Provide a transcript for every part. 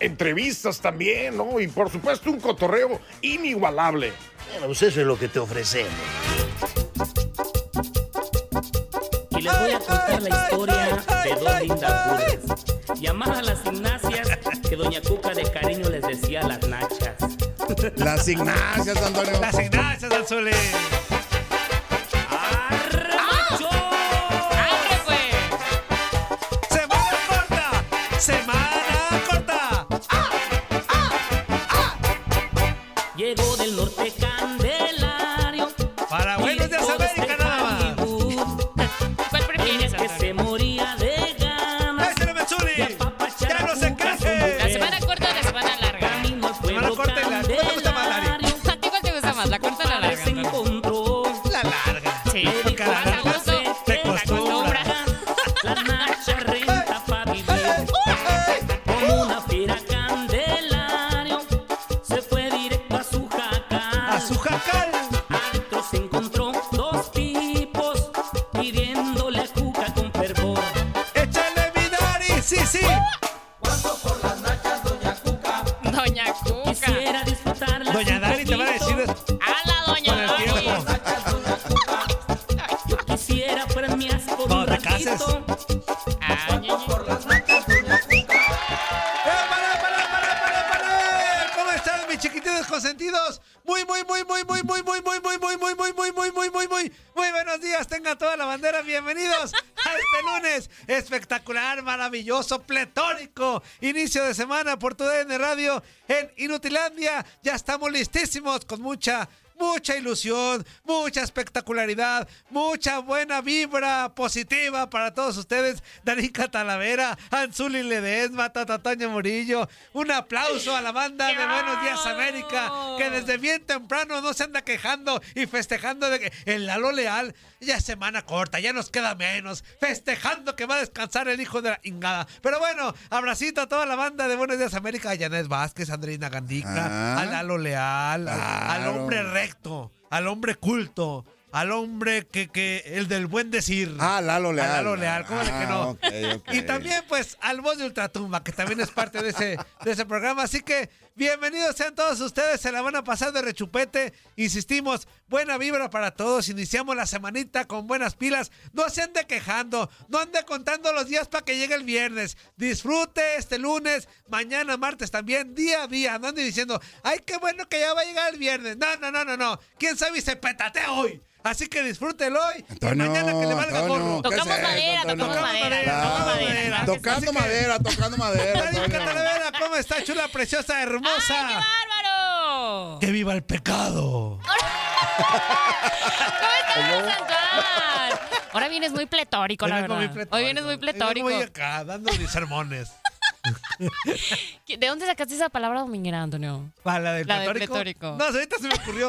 Entrevistas también, ¿no? Y por supuesto un cotorreo inigualable. Bueno, pues eso es lo que te ofrecemos. Y les voy a contar la historia de dos lindas burras, llamadas a las gimnasias que Doña Cuca de cariño les decía las nachas. Las Ignacias, Antonio. Las Ignacias, Anzuli. ¡Arrocho! Semana corta. Semana Llegó del norte maravilloso, pletórico. Inicio de semana por tu DN Radio en Inutilandia. Ya estamos listísimos con mucha mucha ilusión, mucha espectacularidad, mucha buena vibra positiva para todos ustedes. Danica Talavera, Anzuli Ledesma, Tatataña Murillo. Un aplauso a la banda de Buenos Días América, que desde bien temprano no se anda quejando y festejando de que el Lalo Leal ya es semana corta, ya nos queda menos, festejando que va a descansar el hijo de la ingada. Pero bueno, abracito a toda la banda de Buenos Días América, a Yanés Vázquez, Andreina Gandica, Ah. a Lalo Leal, al- hombre recto, al hombre culto, al hombre que, que el del buen decir. Ah, Lalo Leal. A Lalo Leal, ¿cómo de que Ah, no? ok. Y también, pues, al voz de Ultratumba, que también es parte de ese, de ese programa. Así que, bienvenidos sean todos ustedes, se la van a pasar de rechupete. Insistimos, buena vibra para todos. Iniciamos la semanita con buenas pilas. No se ande quejando, no ande contando los días para que llegue el viernes. Disfrute este lunes, mañana, martes también, día a día. No ande diciendo, ay, qué bueno que ya va a llegar el viernes. No, no, no, no, no. ¿Quién sabe y se petatea hoy? Así que disfrútelo hoy Antonio, y mañana que le valga Antonio, gorro. ¿qué Tocamos madera, Antonio? tocamos madera, Claro, tocamos madera. Tocando madera, tocando madera. Antonio. ¿cómo está chula, preciosa, ¡Ay, hermosa? qué bárbaro! ¡Que viva el pecado! ¿Cómo estás, Antoine? Ahora vienes muy pletórico, la Hoy verdad. muy pletórico. Hoy vienes muy Hoy pletórico. vengo Voy acá dando mis sermones. ¿De dónde sacaste esa palabra dominguera, Antonio? ¿Para la del La del pletórico? pletórico. No, ahorita se me ocurrió.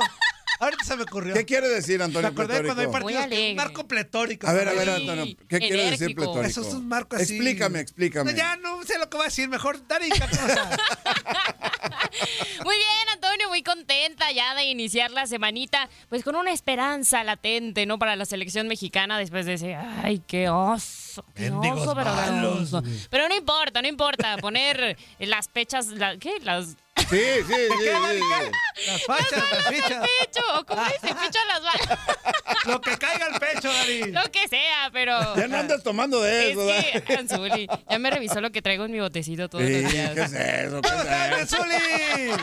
Ahorita se me ocurrió. ¿Qué quiere decir, ¿Te Antonio acordás cuando hay partidos un marco pletórico? A ver, a ver, Antonio, ¿qué quiere decir pletórico? Eso es un marco así. Explícame, explícame. No, ya no sé lo que va a decir. Mejor, cosa. Muy bien, Antonio, muy contenta ya de iniciar la semanita, pues con una esperanza latente, ¿no? Para la selección mexicana después de ese, ay, qué oso, qué oso, pero malos. oso. Pero no importa, no importa, poner las pechas, la- ¿qué? Las... Sí, sí, sí, sí, sí. Las fachas, las fichas. Pecho, ¿o ¿cómo dice? Pecho a las balas. Lo que caiga al pecho, Dari. Lo que sea, pero... Ya no andas tomando de Es eso, ¿verdad? que, Anzuli, ya me revisó lo que traigo en mi botecito todos Sí, los días. ¿Qué es eso? ¿Qué ¿Cómo estás, es eso? Menzuli?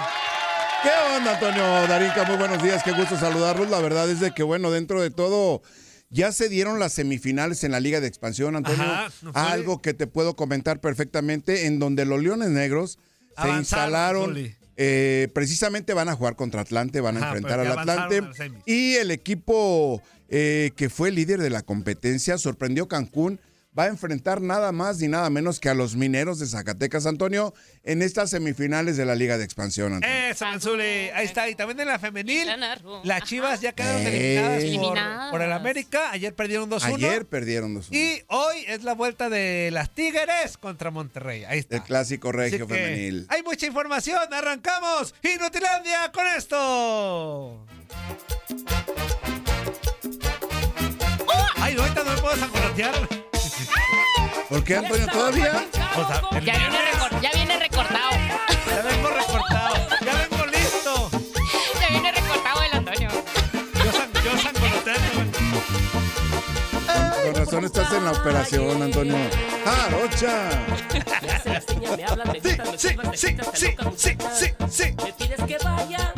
¿Qué onda, Antonio Darinka? Muy buenos días, qué gusto saludarlos. La verdad es de que, bueno, dentro de todo, ya se dieron las semifinales en la Liga de Expansión, Antonio. Ajá, ¿no fue? Algo que te puedo comentar perfectamente, en donde los Leones Negros se instalaron. Eh, precisamente van a jugar contra Atlante, van a Ajá, enfrentar al Atlante. Y el equipo eh, que fue líder de la competencia, sorprendió Cancún, va a enfrentar nada más ni nada menos que a los mineros de Zacatecas, Antonio, en estas semifinales de la Liga de Expansión, Antonio. Eso, Manzuli. Ahí está. Y también en la femenil, las Chivas ya quedaron Eh. eliminadas, por- el América. Ayer perdieron 2-1. Ayer perdieron dos Y hoy es la vuelta de las Tigres contra Monterrey. Ahí está. el clásico regio femenil. Hay mucha información. Arrancamos. Inutilandia con esto. Ay, ahorita no me puedo sangolotear. ¿Por qué, Antonio, todavía? O sea, el Ya viene, viernes recor- ya viene recortado. ya vengo recortado. Ya vengo listo. Ya viene recortado el Antonio. Yo, san, yo sangoloteando. Con razón estás en la operación, Antonio. ¡Jarocha! Me hace la seña, me hablan, me Sí, me sí, silban, me sí, sí, sí, muchacha. sí, sí. Me pides que vaya.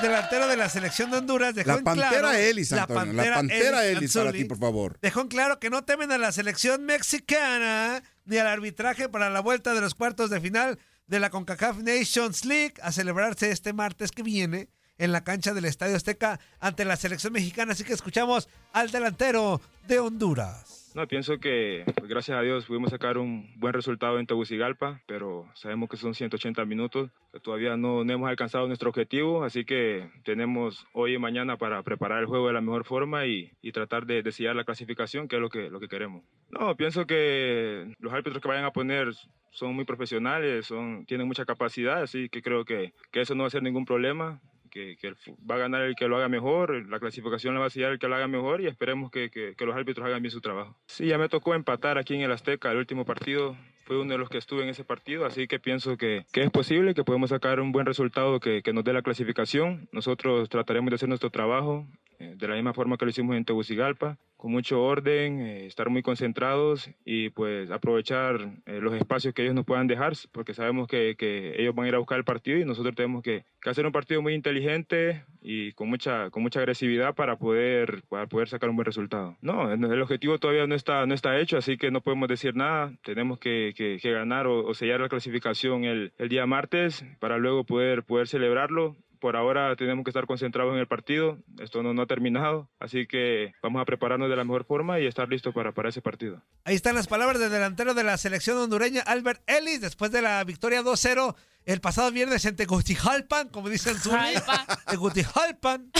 Delantero de la selección de Honduras, dejó La en Pantera claro, Ellis, Antonio. La Pantera Ellis para ti, por favor. Dejó en claro que no temen a la selección mexicana ni al arbitraje para la vuelta de los cuartos de final de la CONCACAF Nations League a celebrarse este martes que viene en la cancha del Estadio Azteca ante la selección mexicana. Así que escuchamos al delantero de Honduras. No, pienso que pues, gracias a Dios pudimos sacar un buen resultado en Tegucigalpa, pero sabemos que son 180 minutos, todavía no, no hemos alcanzado nuestro objetivo, así que tenemos hoy y mañana para preparar el juego de la mejor forma y, y tratar de, de sellar la clasificación, que es lo que, lo que queremos. No, pienso que los árbitros que vayan a poner son muy profesionales, son, tienen mucha capacidad, así que creo que, que eso no va a ser ningún problema. Que, que va a ganar el que lo haga mejor, la clasificación la va a sellar el que lo haga mejor y esperemos que, que- que los árbitros hagan bien su trabajo. Sí, ya me tocó empatar aquí en el Azteca el último partido, fue uno de los que estuve en ese partido, así que pienso que, que es posible, que podemos sacar un buen resultado que, que nos dé la clasificación. Nosotros trataremos de hacer nuestro trabajo eh, de la misma forma que lo hicimos en Tegucigalpa, con mucho orden, eh, estar muy concentrados y pues aprovechar eh, los espacios que ellos nos puedan dejar, porque sabemos que, que ellos van a ir a buscar el partido y nosotros tenemos que, hacer un partido muy inteligente y con mucha, con mucha agresividad para poder, para poder sacar un buen resultado. No, el objetivo todavía no está, no está hecho, así que no podemos decir nada. Tenemos que, que- que ganar o, o sellar la clasificación el, el día martes para luego poder, poder celebrarlo. Por ahora tenemos que estar concentrados en el partido. Esto no, no ha terminado. Así que vamos a prepararnos de la mejor forma y estar listos para, para ese partido. Ahí están las palabras del delantero de la selección hondureña, Albert Ellis, después de la victoria 2-0 el pasado viernes en Tegucigalpan, como dicen. Jalpa. Tegucigalpan,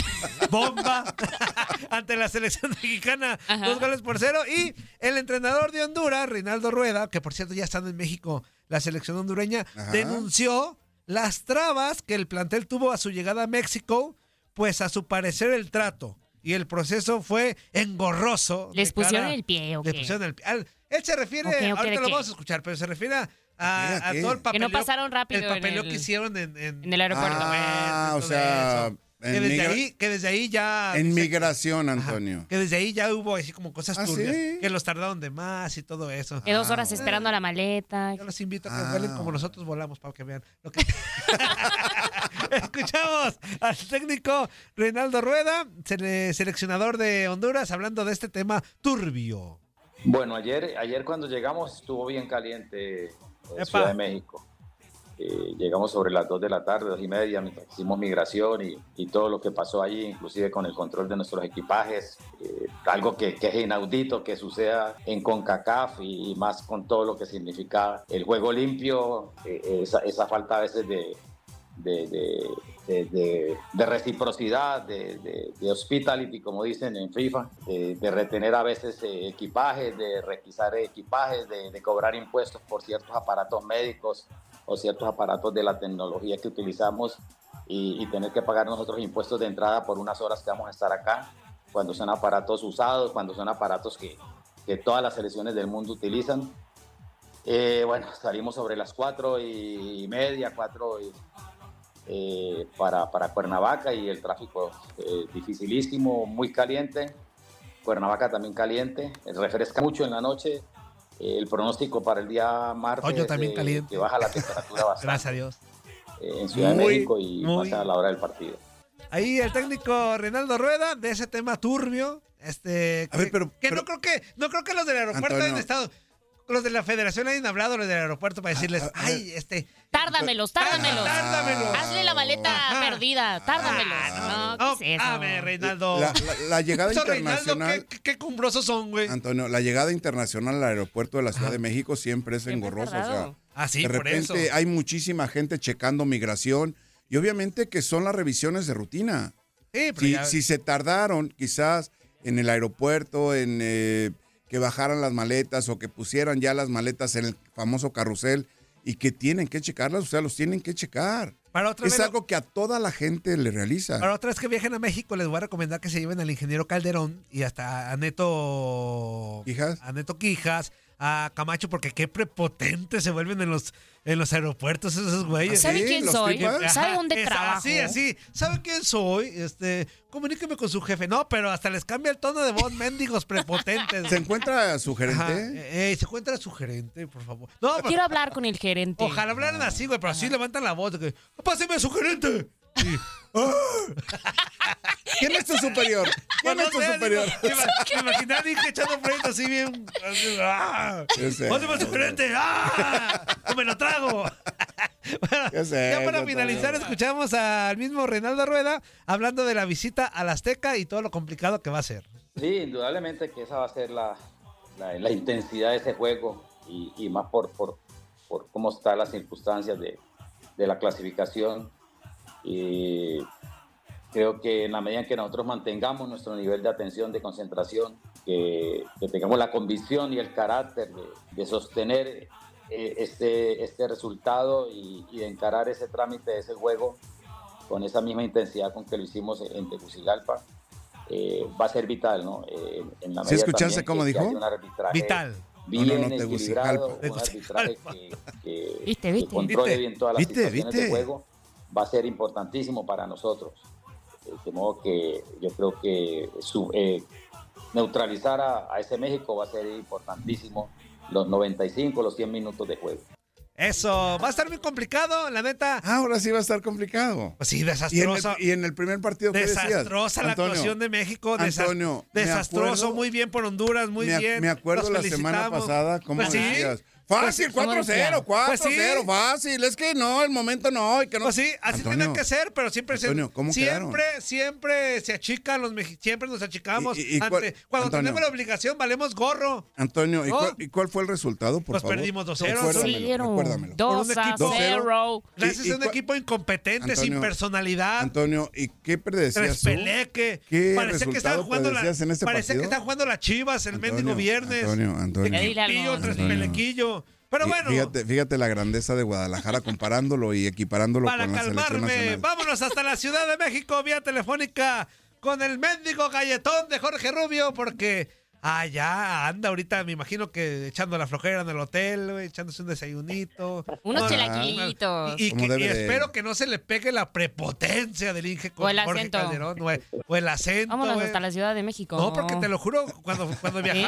bomba, ante la selección mexicana, Ajá. dos goles por cero. Y el entrenador de Honduras, Reinaldo Rueda, que por cierto ya estando en México, la selección hondureña, Ajá. denunció las trabas que el plantel tuvo a su llegada a México, pues a su parecer el trato. Y el proceso fue engorroso. ¿Les pusieron cara- el pie o le qué? pusieron el pie. Al- él se refiere, Ok, ok, ahorita ¿de lo qué? vamos a escuchar, pero se refiere a, todo el Que papeleo. no pasaron rápido El en papeleo el- que hicieron en, en, En el aeropuerto. Ah, o sea, eso. Que, desde migra- ahí, que desde ahí ya. En migración, Ajá, Antonio. que desde ahí ya hubo así como cosas ¿Ah, turbias. sí? Que los tardaron de más y todo eso. Que dos horas Ah, esperando la maleta. Yo los invito a que Ah. vuelen como nosotros volamos para que vean. Lo que... Escuchamos al técnico Reinaldo Rueda, sele- seleccionador de Honduras, hablando de este tema turbio. Bueno, ayer, ayer cuando llegamos estuvo bien caliente en Epa. Ciudad de México. Eh, llegamos sobre las 2 de la tarde, 2 y media, hicimos migración y, todo lo que pasó allí, inclusive con el control de nuestros equipajes, eh, algo que, es inaudito que suceda en CONCACAF y, más con todo lo que significa el juego limpio, eh, esa, falta a veces de- de- de- de reciprocidad, de, de- hospitality, como dicen en FIFA, de, retener a veces eh, equipajes, de requisar equipajes, de cobrar impuestos por ciertos aparatos médicos o ciertos aparatos de la tecnología que utilizamos y, y tener que pagar nosotros impuestos de entrada por unas horas que vamos a estar acá, cuando son aparatos usados, cuando son aparatos que, que todas las selecciones del mundo utilizan. Eh, bueno, salimos sobre las cuatro y media, cuatro y, eh, para, para Cuernavaca y el tráfico eh, dificilísimo, muy caliente. Cuernavaca también caliente, refresca mucho en la noche. Eh, el pronóstico para el día martes Toño también eh, caliente. que baja la temperatura bastante Gracias a Dios. eh, en Ciudad Muy, de México y muy. más a la hora del partido. Ahí el técnico Reinaldo Rueda de ese tema turbio. Este, A ver, que- pero- que pero- no creo que no creo que los del aeropuerto Antonio. hayan estado los de la Federación hayan hablado los del aeropuerto para decirles, a- a ay, este, Tárdamelos, tárdamelos. Tárdamelos. Hazle la maleta perdida, tárdamelos. Ah, No, ¿qué es eso? a ver, Reinaldo. La, la- la llegada Esos Reinaldo, internacional, qué, qué cumbrosos son, güey. Antonio, la llegada internacional al aeropuerto de la Ciudad de México siempre es Siempre engorrosa. O sea. Ah, sí, de por repente eso. hay muchísima gente checando migración y obviamente que son las revisiones de rutina. Sí, pero Si, ya- si se tardaron quizás en el aeropuerto, en eh, que bajaran las maletas o que pusieran ya las maletas en el famoso carrusel y que tienen que checarlas, o sea, los tienen que checar. para otra Es vez, algo que a toda la gente le realiza. para otra vez que viajen a México, les voy a recomendar que se lleven al ingeniero Calderón y hasta a Neto Quijas. a Neto Quijas, a Camacho, porque qué prepotentes se vuelven en los en los aeropuertos esos güeyes. ¿Sabe Sí, quién soy? ¿Sabe dónde Esa- trabajo? Así, así. ¿Sabe quién soy? Este, comuníqueme con su jefe. No, pero hasta les cambia el tono de voz, mendigos prepotentes. ¿Se encuentra su Ajá. gerente? Eh, se encuentra su gerente, por favor. No, pero- Quiero hablar con el gerente. ojalá hablaran así, güey, pero así levantan la voz. que, Páseme a su gerente. Sí. ¿Quién es tu superior? ¿Quién es tu sé, superior? a Nick echando frente así bien. así, ¡ah! Yo sé. ¡Páseme a su gerente! ¡Ah! ¡O me lo trago! Bueno, Ya sé, ya para finalizar, escuchamos al mismo Reinaldo Rueda hablando de la visita al Azteca y todo lo complicado que va a ser. Sí, indudablemente que esa va a ser la, la- la intensidad de ese juego y, y más por, por, por cómo están las circunstancias de, de la clasificación. Y creo que en la medida en que nosotros mantengamos nuestro nivel de atención, de concentración, que, que tengamos la convicción y el carácter de, de sostener eh, este, este resultado y, y de encarar ese trámite, ese juego, con esa misma intensidad con que lo hicimos en Tegucigalpa, eh, va a ser vital, ¿no? Eh, en la ¿Sí escuchaste cómo que- que dijo? haya un arbitraje Vital. Bien No, no, no, equilibrado, un arbitraje que, que- Viste, que viste. controle Viste. bien todas las Viste, situaciones viste. de juego va a ser importantísimo para nosotros. Eh, De modo que yo creo que su- eh, neutralizar a, a ese México va a ser importantísimo los 95, los 100 minutos de juego. Eso, va a estar muy complicado, la neta. Ah, Ahora sí va a estar complicado. Pues sí, Y en, el, desastroso. y en el primer partido, ¿qué decías? Desastrosa la Antonio, actuación de México. desa- Antonio, desastroso, acuerdo- muy bien por Honduras, muy me, bien. me acuerdo la semana pasada, ¿cómo Pues sí. Fácil, ¿cómo 4-0, decían? 4-0, Pues sí. fácil. Es que no, el momento no. Y que no. Pues sí, así Antonio, tiene que ser, pero siempre se- Antonio, ¿cómo siempre, siempre se achican los mexicanos, siempre nos achicamos. Y- y- y cuál- ante- cuando Antonio. tenemos la obligación, valemos gorro. Antonio, ¿y, No. cuál, y cuál fue el resultado, por Pues favor? perdimos 2-0, Recuérdamelo, Cero. recuérdamelo. Por un Dos a equipo- cero. Gracias y a un equipo incompetente, sin Antonio, personalidad. Antonio, ¿y qué predecías tú? Trespeleque. ¿Qué Parecía que resultado jugando la, en este parecía que partido? estaban jugando las Chivas el mendigo viernes. Antonio, Antonio. Antonio. trespelequillo. Pero bueno, Fíjate, fíjate la grandeza de Guadalajara comparándolo y equiparándolo para con la selección calmarme, nacional. vámonos hasta la Ciudad de México vía telefónica con el mendigo galletón de Jorge Rubio, porque ah, ya anda ahorita, me imagino que echando la flojera en el hotel, echándose un desayunito. Unos No, chilaquilitos. Y, que- espero que no se le pegue la prepotencia del Inge con O el Jorge acento. Calderón, o el, o el acento. Vámonos hasta la Ciudad de México. No, porque te lo juro, cuando, cuando ¿Eh?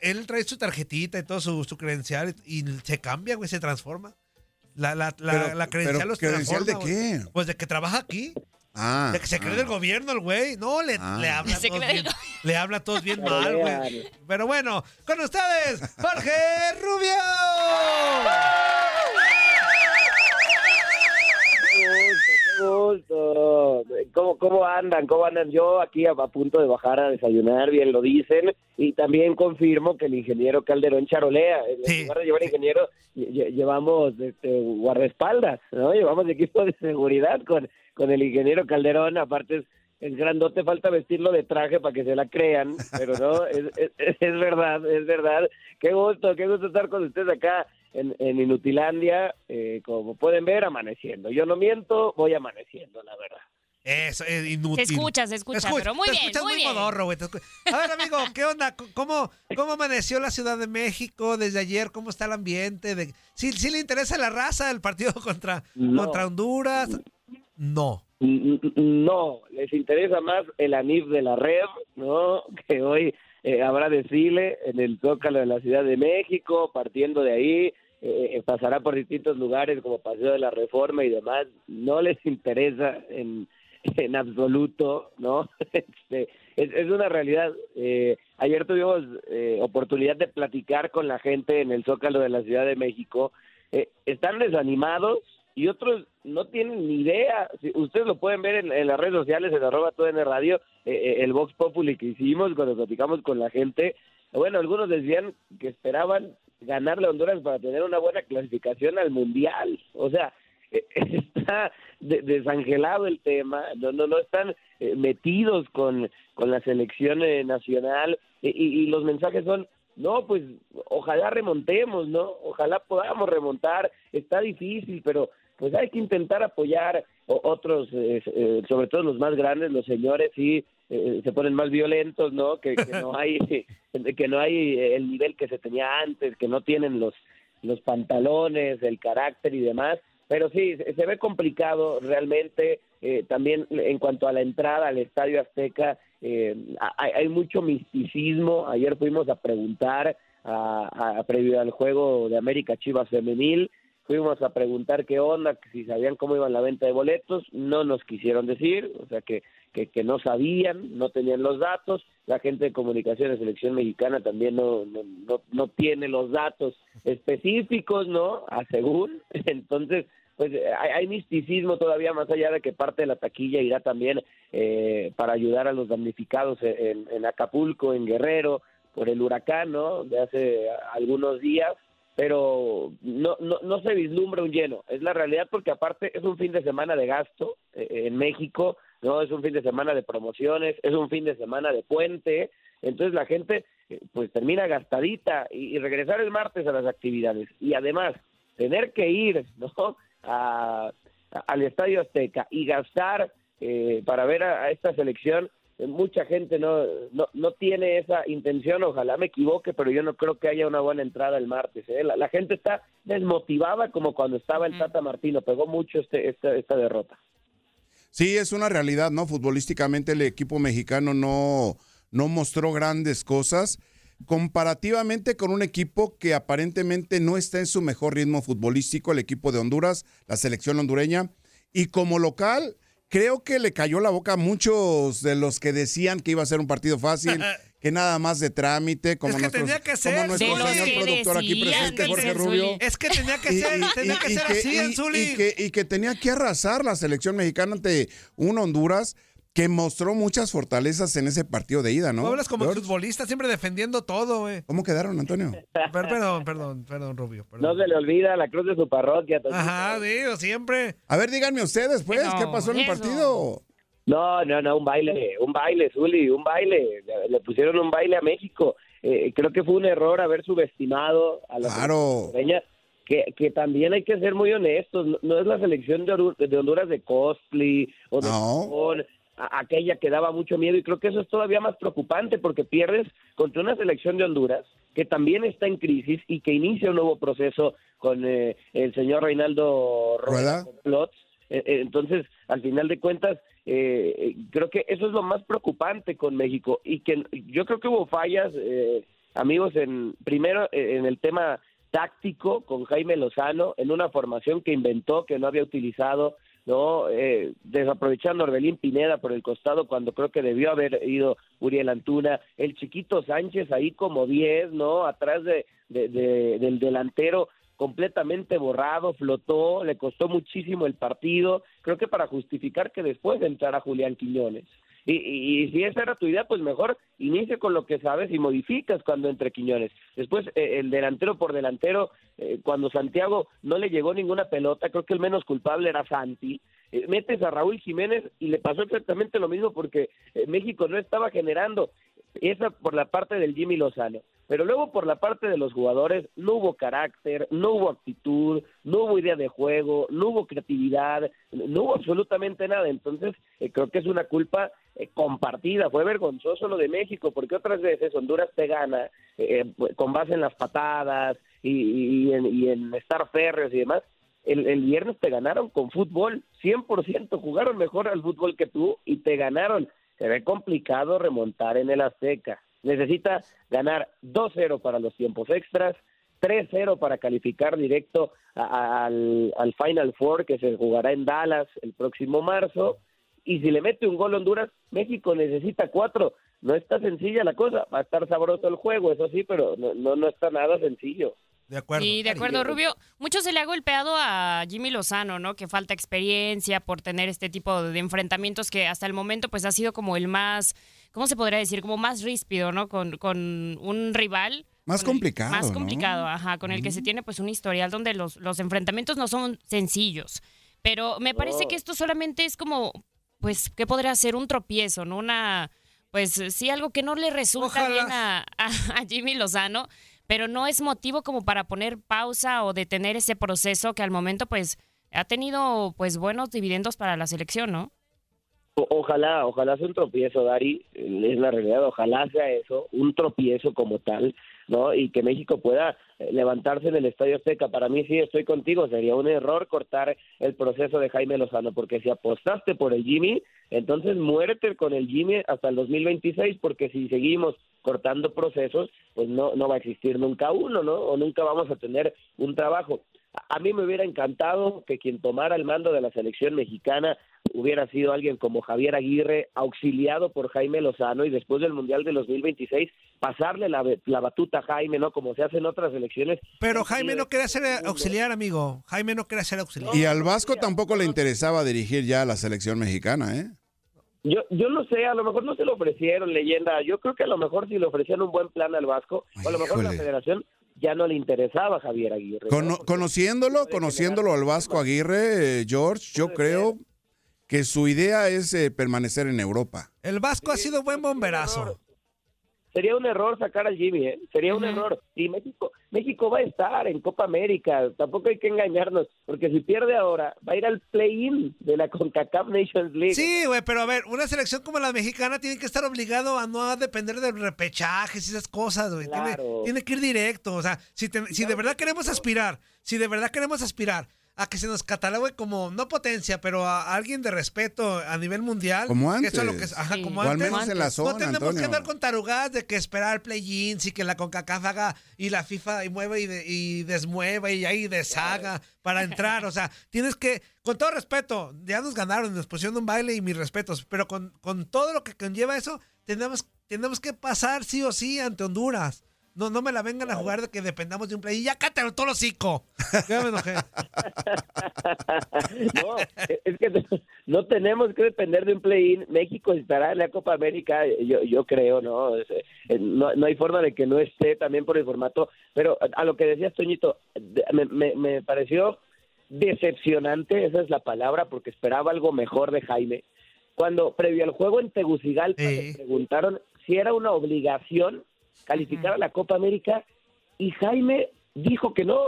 Él trae su tarjetita y todo su, su credencial y se cambia, güey, se transforma. La, la, la, Pero- la credencial pero los ¿credencial transforma, de güey. qué? Pues de que trabaja aquí. Ah, De que se cree ah. del gobierno el güey. No, le, Ah. le habla a Se todos bien. Le habla a todos bien mal, güey. Pero bueno, con ustedes, Jorge Rubio. Qué gusto. ¿Cómo, ¿Cómo andan? ¿Cómo andan? Yo aquí a, a punto de bajar a desayunar, bien lo dicen, y también confirmo que el ingeniero Calderón charolea. En Sí. lugar de llevar ingeniero, lle- lle- llevamos este, guardaespaldas, ¿no? Llevamos equipo de seguridad con, con el ingeniero Calderón, aparte es, es grandote, falta vestirlo de traje para que se la crean, pero no, es, es, es verdad, es verdad. Qué gusto, qué gusto estar con ustedes acá en, en Inutilandia, eh, como pueden ver, amaneciendo. Yo no miento, voy amaneciendo, la verdad. Eso es Se inútil. escucha, se escucha, Escucha, pero muy te bien, escuchas muy bien. modorro, güey, A ver, amigo, ¿qué onda? ¿Cómo, ¿Cómo amaneció la Ciudad de México desde ayer? ¿Cómo está el ambiente? De... ¿Sí, sí le interesa la raza el partido contra, No. contra Honduras? No. No, les interesa más el anif de la red, ¿no? Que hoy eh, habrá desfile en el Zócalo de la Ciudad de México, partiendo de ahí, eh, pasará por distintos lugares como Paseo de la Reforma y demás, no les interesa en, en absoluto, ¿no? Este, es, es una realidad. Eh, ayer tuvimos eh, oportunidad de platicar con la gente en el Zócalo de la Ciudad de México. Eh, están desanimados y otros no tienen ni idea. Ustedes lo pueden ver en, en las redes sociales, en arroba todo en el radio, eh, eh, el Vox Populi que hicimos cuando platicamos con la gente. Bueno, algunos decían que esperaban ganarle a Honduras para tener una buena clasificación al Mundial. O sea, está de- desangelado el tema, no no no están eh, metidos con, con la selección eh, nacional. Y, y- los mensajes son no pues ojalá remontemos no ojalá podamos remontar. Está difícil pero pues hay que intentar apoyar otros eh, eh, sobre todo los más grandes los señores sí eh, se ponen más violentos no que, que no hay que no hay el nivel que se tenía antes que no tienen los los pantalones, el carácter y demás. Pero sí, se ve complicado realmente. eh, también en cuanto a la entrada al Estadio Azteca, eh, hay, hay mucho misticismo. Ayer fuimos a preguntar, a, a- previo al juego de América Chivas Femenil, fuimos a preguntar qué onda, si sabían cómo iban la venta de boletos, no nos quisieron decir, o sea que, que, que no sabían, no tenían los datos, la gente de comunicación de selección mexicana también no, no, no, no tiene los datos específicos, ¿no? A según, entonces pues hay, hay misticismo todavía más allá de que parte de la taquilla irá también eh, para ayudar a los damnificados en, en Acapulco, en Guerrero, por el huracán, ¿no? De hace algunos días, pero no, no, no se vislumbra un lleno, es la realidad porque aparte es un fin de semana de gasto eh, en México, no es un fin de semana de promociones, es un fin de semana de puente, entonces la gente eh, pues termina gastadita y, regresar el martes a las actividades. Y además tener que ir no a, al Estadio Azteca y gastar eh, para ver a, esta selección mucha gente no, no no tiene esa intención ojalá me equivoque pero yo no creo que haya una buena entrada el martes ¿eh? la, la gente está desmotivada como cuando estaba el Tata Martino pegó mucho este esta, esta derrota Sí, es una realidad, ¿no? Futbolísticamente el equipo mexicano no, no mostró grandes cosas comparativamente con un equipo que aparentemente no está en su mejor ritmo futbolístico, el equipo de Honduras, la selección hondureña. Y como local, creo que le cayó la boca a muchos de los que decían que iba a ser un partido fácil, que nada más de trámite, como Es que nuestros- tenía que como ser, nuestro De los señor que productor aquí presente, Jorge Rubio. Es que tenía que ser, tenía que ser así, y y que, y que tenía que arrasar la selección mexicana ante un Honduras que mostró muchas fortalezas en ese partido de ida, Tú ¿no? hablas como George? futbolista, siempre defendiendo todo, güey. ¿Cómo quedaron, Antonio? Per- Perdón, perdón, perdón, Rubio. perdón. no se le olvida la cruz de su parroquia. Ajá, digo, siempre. A ver, díganme ustedes, pues, ¿qué pasó en el partido? No, no, no, un baile, un baile, Zuli, un baile. Le, pusieron un baile a México. Eh, creo que fue un error haber subestimado a la Claro. que, que también hay que ser muy honestos. No, no es la selección de, Honduras de cosplay o de fútbol, a- aquella que daba mucho miedo. Y creo que eso es todavía más preocupante porque pierdes contra una selección de Honduras que también está en crisis y que inicia un nuevo proceso con eh, el señor Reinaldo Rueda. Eh, eh, Entonces, al final de cuentas, eh, creo que eso es lo más preocupante con México y que yo creo que hubo fallas, eh, amigos, en primero eh, en el tema táctico con Jaime Lozano, en una formación que inventó, que no había utilizado, no eh, desaprovechando Orbelín Pineda por el costado cuando creo que debió haber ido Uriel Antuna, el chiquito Sánchez ahí como 10, no atrás de- del delantero completamente borrado, flotó, le costó muchísimo el partido, creo que para justificar que después entrara Julián Quiñones. Y, y- y si esa era tu idea, pues mejor inicie con lo que sabes y modificas cuando entre Quiñones. Después, eh, el delantero por delantero, eh, cuando Santiago no le llegó ninguna pelota, creo que el menos culpable era Santi. Eh, metes a Raúl Jiménez y le pasó exactamente lo mismo porque eh, México no estaba generando. Esa por la parte del Jimmy Lozano. Pero luego por la parte de los jugadores no hubo carácter, no hubo actitud, no hubo idea de juego, no hubo creatividad, no hubo absolutamente nada. Entonces eh, creo que es una culpa eh, compartida. Fue vergonzoso lo de México porque otras veces Honduras te gana eh, pues, con base en las patadas y, y en, y en estar férreos y demás. El, el viernes te ganaron con fútbol, 100% jugaron mejor al fútbol que tú y te ganaron. Se ve complicado remontar en el Azteca. Necesita ganar 2-0 para los tiempos extras, 3-0 para calificar directo a- a- al, al Final Four que se jugará en Dallas el próximo marzo. Y si le mete un gol a Honduras, México necesita cuatro. No está sencilla la cosa. Va a estar sabroso el juego, eso sí, pero no, no, no está nada sencillo. De acuerdo. Y de acuerdo, Rubio, mucho se le ha golpeado a Jimmy Lozano, ¿no? Que falta experiencia por tener este tipo de enfrentamientos que hasta el momento pues ha sido como el más, ¿cómo se podría decir? Como más ríspido, ¿no? Con, con un rival. Más el- complicado, Más ¿no? complicado, ajá, con el que se tiene pues un historial donde los, los enfrentamientos no son sencillos. Pero me parece que esto solamente es como, pues, ¿qué podría ser? Un tropiezo, ¿no? Una, pues sí, algo que no le resulta Ojalá. bien a, a- a Jimmy Lozano, pero no es motivo como para poner pausa o detener ese proceso que al momento pues ha tenido pues buenos dividendos para la selección, ¿no? Ojalá, ojalá sea un tropiezo, Dari, es la realidad, ojalá sea eso, un tropiezo como tal, ¿no? Y que México pueda eh, levantarse en el Estadio Azteca. Para mí sí, estoy contigo, sería un error cortar el proceso de Jaime Lozano, porque si apostaste por el Jimmy, entonces muérete con el Jimmy hasta el 2026, porque si seguimos cortando procesos, pues no, no va a existir nunca uno, ¿no? O nunca vamos a tener un trabajo. A- mí me hubiera encantado que quien tomara el mando de la selección mexicana hubiera sido alguien como Javier Aguirre, auxiliado por Jaime Lozano y después del Mundial de 2026 pasarle la, la batuta a Jaime, ¿no? Como se hace en otras selecciones. Pero Jaime no quería ser auxiliar, amigo. Jaime no quería ser auxiliar. Y al Vasco tampoco le interesaba dirigir ya a la selección mexicana, ¿eh? Yo, yo no sé, a lo mejor no se lo ofrecieron, leyenda. Yo creo que a lo mejor si le ofrecían un buen plan al Vasco, o a lo mejor a la híjole. federación ya no le interesaba a Javier Aguirre. ¿no? Cono- conociéndolo, conociéndolo al Vasco Aguirre, eh, George, yo creo que su idea es eh, permanecer en Europa. El Vasco ha sido buen bomberazo. Sería un error sacar al Jimmy, ¿eh? Sería un error. Y México, México va a estar en Copa América. Tampoco hay que engañarnos, porque si pierde ahora, va a ir al play-in de la CONCACAF Nations League. Sí, güey, pero a ver, una selección como la mexicana tiene que estar obligado a no depender de repechajes y esas cosas, güey. Tiene-. Tiene, que ir directo. O sea, si, te- si de verdad queremos aspirar, si de verdad queremos aspirar a que se nos catalogue como, no potencia, pero a alguien de respeto a nivel mundial. Como que eso es lo que antes. ajá, Sí. como O al antes. menos en la No zona, tenemos que andar con tarugadas de que esperar play-ins y que la CONCACAF haga y la FIFA y mueva y, de- y desmueva y ahí deshaga para entrar. O sea, tienes que, con todo respeto, ya nos ganaron, nos pusieron un baile y mis respetos, pero con, con todo lo que conlleva eso, tenemos, tenemos que pasar sí o sí ante Honduras. No, no me la vengan a jugar de que dependamos de un play. Ya cállate todo hocico. Ya me enojé. No, es que no- no tenemos que depender de un play-in. México estará en la Copa América, yo, yo creo, ¿no? Eh, no? No hay forma de que no esté también por el formato. Pero a- lo que decías, Toñito, me, me, me pareció decepcionante, esa es la palabra, porque esperaba algo mejor de Jaime. Cuando previo al juego en Tegucigalpa le preguntaron si era una obligación calificar a la Copa América y Jaime dijo que no.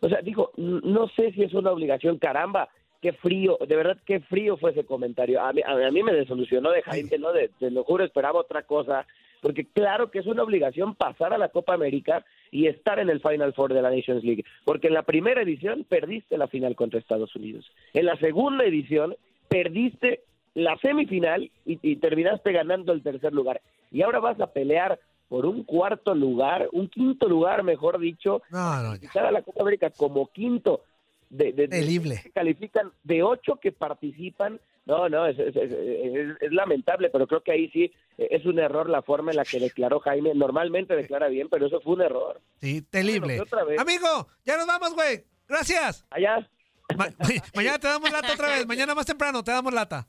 O sea, dijo, "N- no sé si es una obligación, caramba, qué frío, de verdad qué frío fue ese comentario. A mí, a mí me desolucionó de Jaime, ¿no? De, te lo juro, esperaba otra cosa, porque claro que es una obligación pasar a la Copa América y estar en el Final Four de la Nations League, porque en la primera edición perdiste la final contra Estados Unidos. En la segunda edición perdiste la semifinal y, y terminaste ganando el tercer lugar. Y ahora vas a pelear por un cuarto lugar, un quinto lugar, mejor dicho, No, no, a la Copa América como quinto. De, de, de- que califican de ocho que participan. No, no, es, es- es- es- es lamentable, pero creo que ahí sí eh, es un error la forma en la que declaró Jaime. Normalmente declara bien, pero eso fue un error. Sí, terrible. Bueno, vez. Amigo, ya nos vamos, güey. Gracias. Allá. Ma- ma- mañana te damos lata otra vez. Mañana más temprano te damos lata.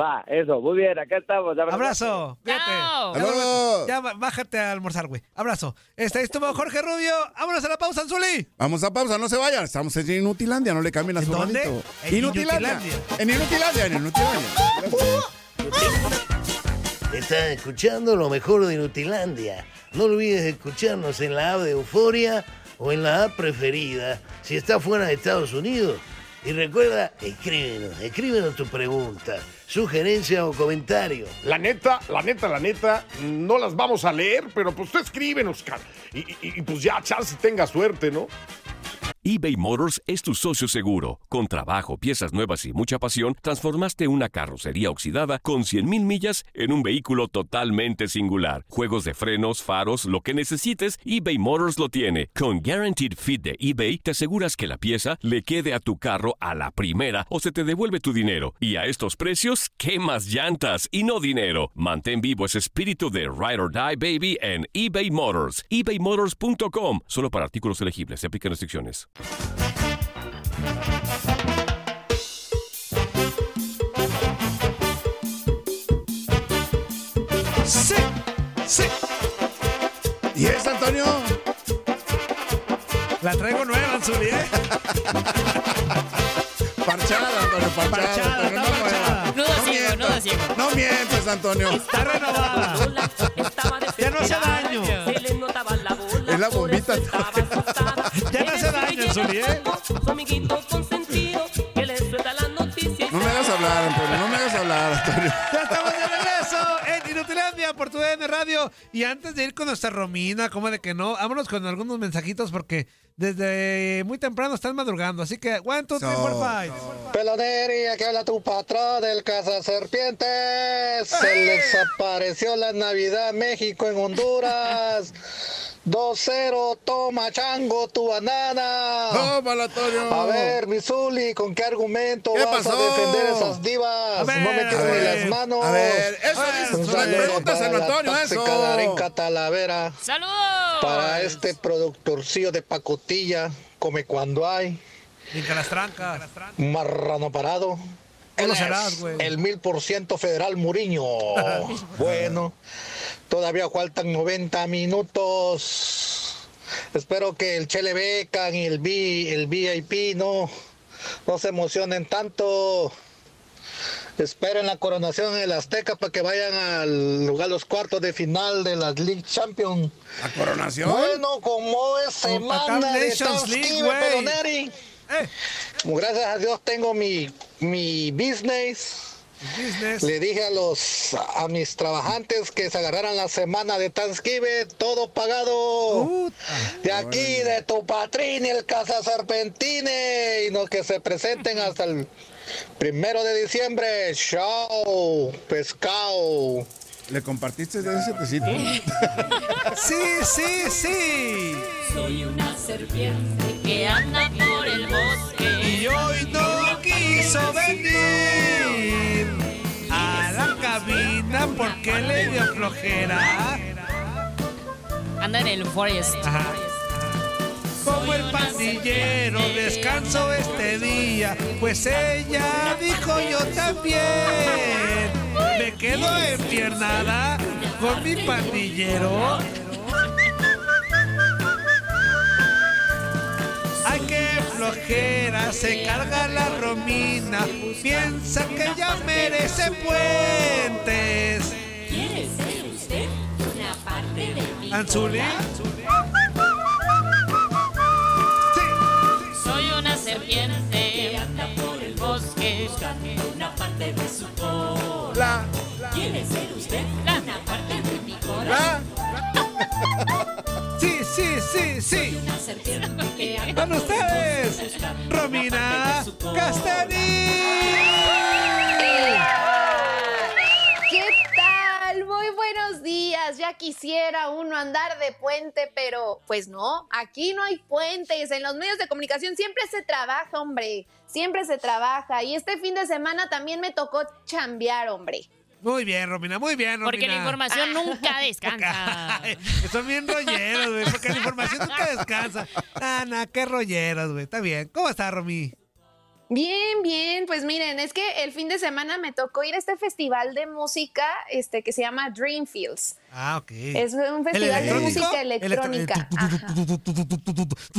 Va, eso, muy bien, acá estamos. Abrazo. Cuídate. Chao. Ya, bájate a almorzar, güey. Abrazo. Este ahí estuvo Jorge Rubio. Vámonos a la pausa, Anzuli. Vamos a pausa, no se vayan. Estamos en Inutilandia, no le cambien a su ¿Dónde? En Inutilandia. Inutilandia. En Inutilandia, en Inutilandia. Estás escuchando lo mejor de Nutilandia. No olvides escucharnos en la app de Euforia o en la app preferida si estás fuera de Estados Unidos. Y recuerda, escríbenos, escríbenos tu pregunta, sugerencia o comentario. La neta, la neta, la neta, no las vamos a leer, pero pues tú escríbenos. Y, y- y, pues ya, chance tenga suerte, ¿no? eBay Motors es tu socio seguro. Con trabajo, piezas nuevas y mucha pasión, transformaste una carrocería oxidada con 100.000 millas en un vehículo totalmente singular. Juegos de frenos, faros, lo que necesites, eBay Motors lo tiene. Con Guaranteed Fit de eBay, te aseguras que la pieza le quede a tu carro a la primera o se te devuelve tu dinero. Y a estos precios, ¿qué más llantas y no dinero? Mantén vivo ese espíritu de Ride or Die Baby en eBay Motors. ebaymotors.com. Solo para artículos elegibles. Se aplican restricciones. Sí, sí. ¿Y es, Antonio? La traigo nueva, Anzuli, ¿eh? Parchada, Antonio, parchada. Parchada. Ciego. No mientes, Antonio. Está renovada. Ya no hace daño. Es la bombita. Ya no hace daño, Anzuli, ¿eh? No me hagas hablar, Antonio. No me hagas hablar, Antonio. Por tu DN Radio. Y antes de ir con nuestra Romina, como de que no, vámonos con algunos mensajitos porque desde muy temprano están madrugando. Así que, one, two, three, four, five. Pelonería, que habla tu patrón del Casa Serpientes. Se les apareció la Navidad México en Honduras. 2-0, toma chango tu banana. Tómala, Antonio. A ver, Misuli, ¿con qué argumento ¿Qué vas pasó? a defender esas divas? Ver, no me ni las manos. A ver, eso A ver, dices. Un tú, saludo Pregúntaselo, para la Antonio, eso. Talavera. ¡Saludos! Para este productorcillo de pacotilla, come cuando hay. Que las trancas. Marrano parado. ¿Cómo Él serás, es güey? el mil por ciento federal Muriño. bueno, todavía faltan 90 minutos. Espero que el Chele Becan y el, V, el VIP no, no se emocionen tanto. Esperen la coronación en el Azteca para que vayan al lugar los cuartos de final de la League Champions. ¿La coronación? Bueno, como es semana de Thanksgiving. Peloneri. Eh, Gracias a Dios tengo mi, mi business. Business. Le dije a los a mis trabajantes que se agarraran la semana de Thanksgiving, todo pagado. Puta. De aquí, de tu patrín, el Casa Serpentine, y no que se presenten hasta el primero de diciembre. Chao, pescado. ¿Le compartiste de ese tecito? Sí, sí, sí. Soy una serpiente que anda por el bosque. Y hoy no quiso venir cabina porque le dio flojera. Anda en el forest. Ajá. Como el pandillero descanso este día, pues ella dijo yo también. Me quedo empiernada con mi pandillero. Ay, qué flojera, se carga la Romina. Piensa que ya merece puentes. ¿Quiere ser usted una parte de mi ¿Anzuli? Soy una serpiente que anda por el bosque. una parte de su cola? La, ¿Quiere ser usted una parte de mi corazón? Sí, sí, sí, Con ustedes, Romina Castaní. ¿Qué tal? Muy buenos días. Ya quisiera uno andar de puente, pero pues no, aquí no hay puentes. En los medios de comunicación siempre se trabaja, hombre. Siempre se trabaja. Y este fin de semana también me tocó chambear, hombre. Muy bien, Romina, muy bien, Romina. Porque la información nunca descansa. Son bien rolleros, güey, porque la información nunca descansa. Ana, qué rolleros, güey. Está bien. ¿Cómo está, Romy? Bien, bien, pues miren, es que el fin de semana me tocó ir a este festival de música este, que se llama Dreamfields. Ah, ok. Es un festival de música electrónica.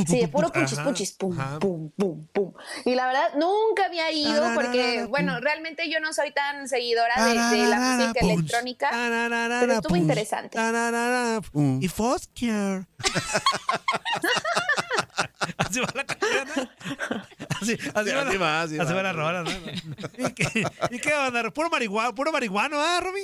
Sí, de puro punchis, punchis, pum, pum, pum, pum. Y la verdad, nunca había ido porque, bueno, realmente yo no soy tan seguidora de, la música electrónica, pero estuvo interesante. Mm. Y Fosker. así va la canción, ¿no? Así, así, Sí, va, la, así va, así así va. va la rola, ¿no? ¿Y qué, ¿Y qué onda? ¿Puro marihuano, puro marihuano, ah, Romy?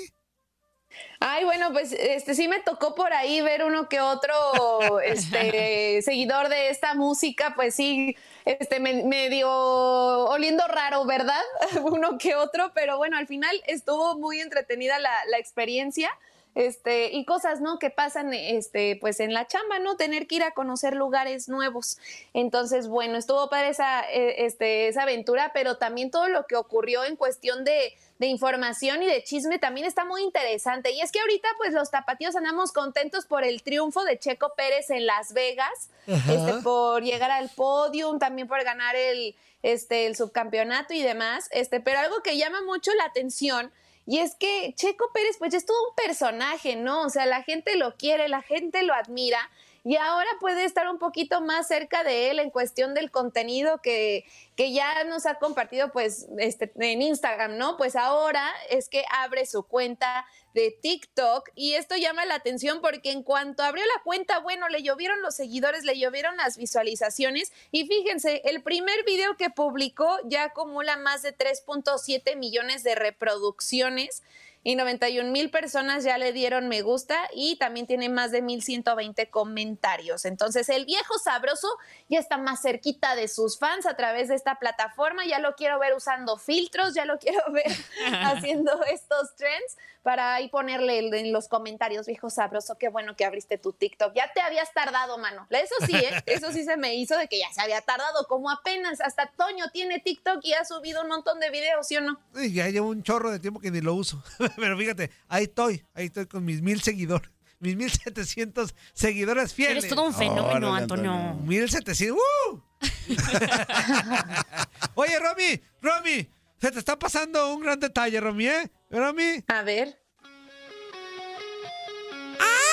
Ay, bueno, pues este sí me tocó por ahí ver uno que otro este seguidor de esta música, pues sí, este me- medio oliendo raro, ¿verdad? uno que otro, pero bueno, al final estuvo muy entretenida la, la experiencia. Este, y cosas, ¿no? Que pasan, este, pues en la chamba, ¿no? Tener que ir a conocer lugares nuevos. Entonces, bueno, estuvo padre esa, eh, este, esa aventura, pero también todo lo que ocurrió en cuestión de, de información y de chisme también está muy interesante. Y es que ahorita, pues los tapatíos andamos contentos por el triunfo de Checo Pérez en Las Vegas, este, por llegar al podium, también por ganar el, este, el subcampeonato y demás. Este, pero algo que llama mucho la atención y es que Checo Pérez, pues ya es todo un personaje, ¿no? O sea, la gente lo quiere, la gente lo admira. Y ahora puede estar un poquito más cerca de él en cuestión del contenido que, que ya nos ha compartido pues este, en Instagram, ¿no? Pues ahora es que abre su cuenta de TikTok y esto llama la atención porque en cuanto abrió la cuenta, bueno, le llovieron los seguidores, le llovieron las visualizaciones y fíjense, el primer video que publicó ya acumula más de 3.7 millones de reproducciones y 91 mil personas ya le dieron me gusta y también tiene más de 1120 comentarios. Entonces el viejo sabroso ya está más cerquita de sus fans a través de esta plataforma. Ya lo quiero ver usando filtros, ya lo quiero ver haciendo estos trends para ahí ponerle en los comentarios, viejo sabroso, qué bueno que abriste tu TikTok. Ya te habías tardado, mano. Eso sí, ¿eh? eso sí se me hizo de que ya se había tardado, como apenas hasta Toño tiene TikTok y ha subido un montón de videos, ¿sí o no? Y ya llevo un chorro de tiempo que ni lo uso. Pero fíjate, ahí estoy, ahí estoy con mis mil seguidores. Mis 1700 seguidores fieles. Eres todo un fenómeno, Antonio. Antonio. 1700. ¡uh! Oye, Romy, Romy, se te está pasando un gran detalle, Romy, ¿eh? Romy. A ver.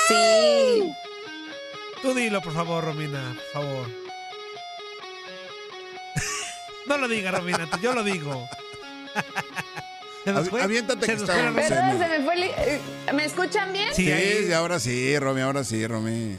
Sí. Tú dilo, por favor, Romina, por favor. no lo diga, Romina, yo lo digo. ¿Se nos Avi- fue? aviéntate ¿Se que está? Perdón, se me fue el- eh, ¿Me escuchan bien? Sí, ahora sí, Romy, ahora sí, Romy.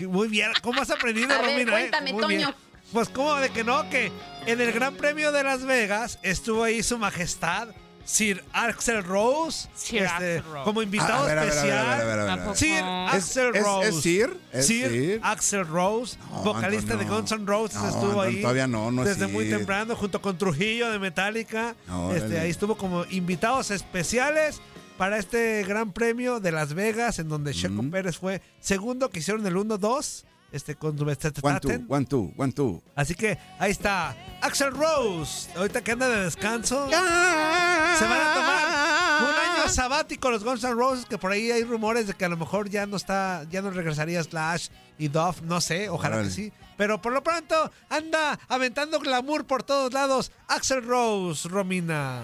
Muy bien, ¿cómo has aprendido, A ver, Romina? eh? cuéntame, bien. Toño. Pues, ¿cómo de que no? Que en el Gran Premio de Las Vegas estuvo ahí su majestad, Sir Axel Rose, Sir este, Rose. como invitado Ah, especial. a ver, a ver, a ver, a ver. Sir ¿Es- Axel es- Rose. es Sir? ¿Es Sir Sir? Axel Rose, vocalista de. Guns N' Roses, No, estuvo ahí. todavía no, no es Desde muy Sir. temprano, junto con Trujillo de Metallica. No, este, ahí estuvo como invitados especiales para este Gran Premio de Las Vegas, en donde Checo Pérez fue segundo, que hicieron el 1-2. Este, con One, two, one, two, one, two. Así que ahí está Axel Rose. Ahorita que anda de descanso. Se van a tomar un año sabático los Guns N' Roses. Que por ahí hay rumores de que a lo mejor ya no está, ya no regresaría Slash y Duff. No sé, ojalá que sí. Pero por lo pronto anda aventando glamour por todos lados. Axel Rose, Romina.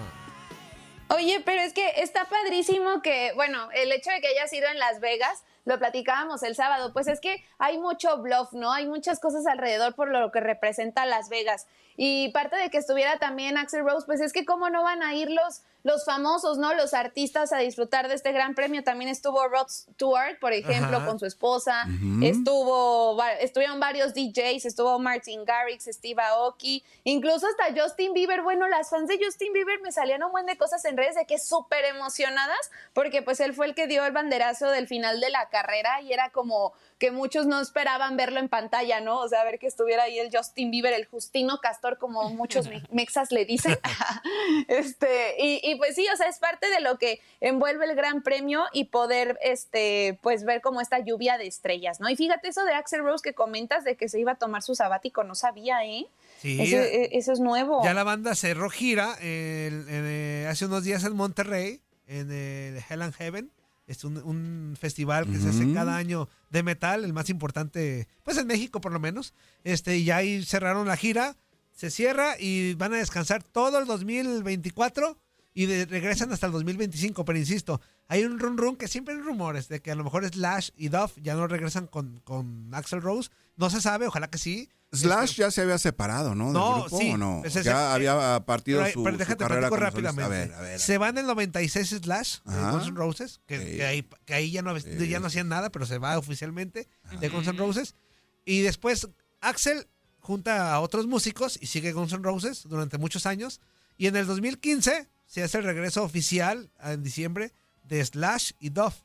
Oye, pero es que está padrísimo que, bueno, el hecho de que haya sido en Las Vegas, lo platicábamos el sábado, pues es que hay mucho bluff, ¿no? Hay muchas cosas alrededor por lo que representa Las Vegas. Y parte de que estuviera también Axel Rose, pues es que cómo no van a ir los, los famosos, ¿no? Los artistas a disfrutar de este gran premio. También estuvo Rod Stewart, por ejemplo, Ajá. con su esposa. Estuvo, estuvieron varios DJs, estuvo Martin Garrix, Steve Aoki, incluso hasta Justin Bieber. Bueno, las fans de Justin Bieber me salían un buen de cosas en redes de que súper emocionadas, porque pues él fue el que dio el banderazo del final de la carrera y era como que muchos no esperaban verlo en pantalla, ¿no? O sea, ver que estuviera ahí el Justin Bieber, el Justino Castor, como muchos me- mexas le dicen. este, y, y pues sí, o sea, es parte de lo que envuelve el Gran Premio y poder, este, pues ver como esta lluvia de estrellas, ¿no? Y fíjate eso de Axel Rose que comentas de que se iba a tomar su sabático, no sabía, ¿eh? Sí. Eso, eh, eso es nuevo. Ya la banda cerró gira el- eh, hace unos días en Monterrey, en el Hell and Heaven. Es un, un festival que se hace cada año de metal, el más importante, pues en México por lo menos. Este, y ahí cerraron la gira, se cierra y van a descansar todo el 2024 y de- regresan hasta el 2025. Pero insisto, hay un run run que siempre hay rumores de que a lo mejor Slash y Duff ya no regresan con, con Axel Rose. No se sabe, ojalá que sí. Slash ya se había separado, ¿no? Del No, grupo, sí, ¿o no? ese- ya eh, había partido pero, su, pero su déjate carrera como solista. rápidamente. A ver, a ver. Se van en 96 Slash de Ajá. Guns N' Roses, que, Sí. que ahí, que ahí ya, no, ya no hacían nada, pero se va oficialmente de Guns N'. Roses. Y después Axel junta a otros músicos y sigue Guns N' Roses durante muchos años. Y en el 2015 se hace el regreso oficial en diciembre de Slash y Duff.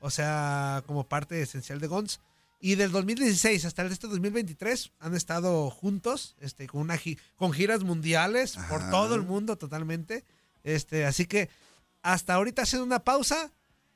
O sea, como parte esencial de Guns. Y del 2016 hasta el este 2023 han estado juntos, este, con una gi- con giras mundiales por todo el mundo totalmente. Este, así que hasta ahorita hacen una pausa.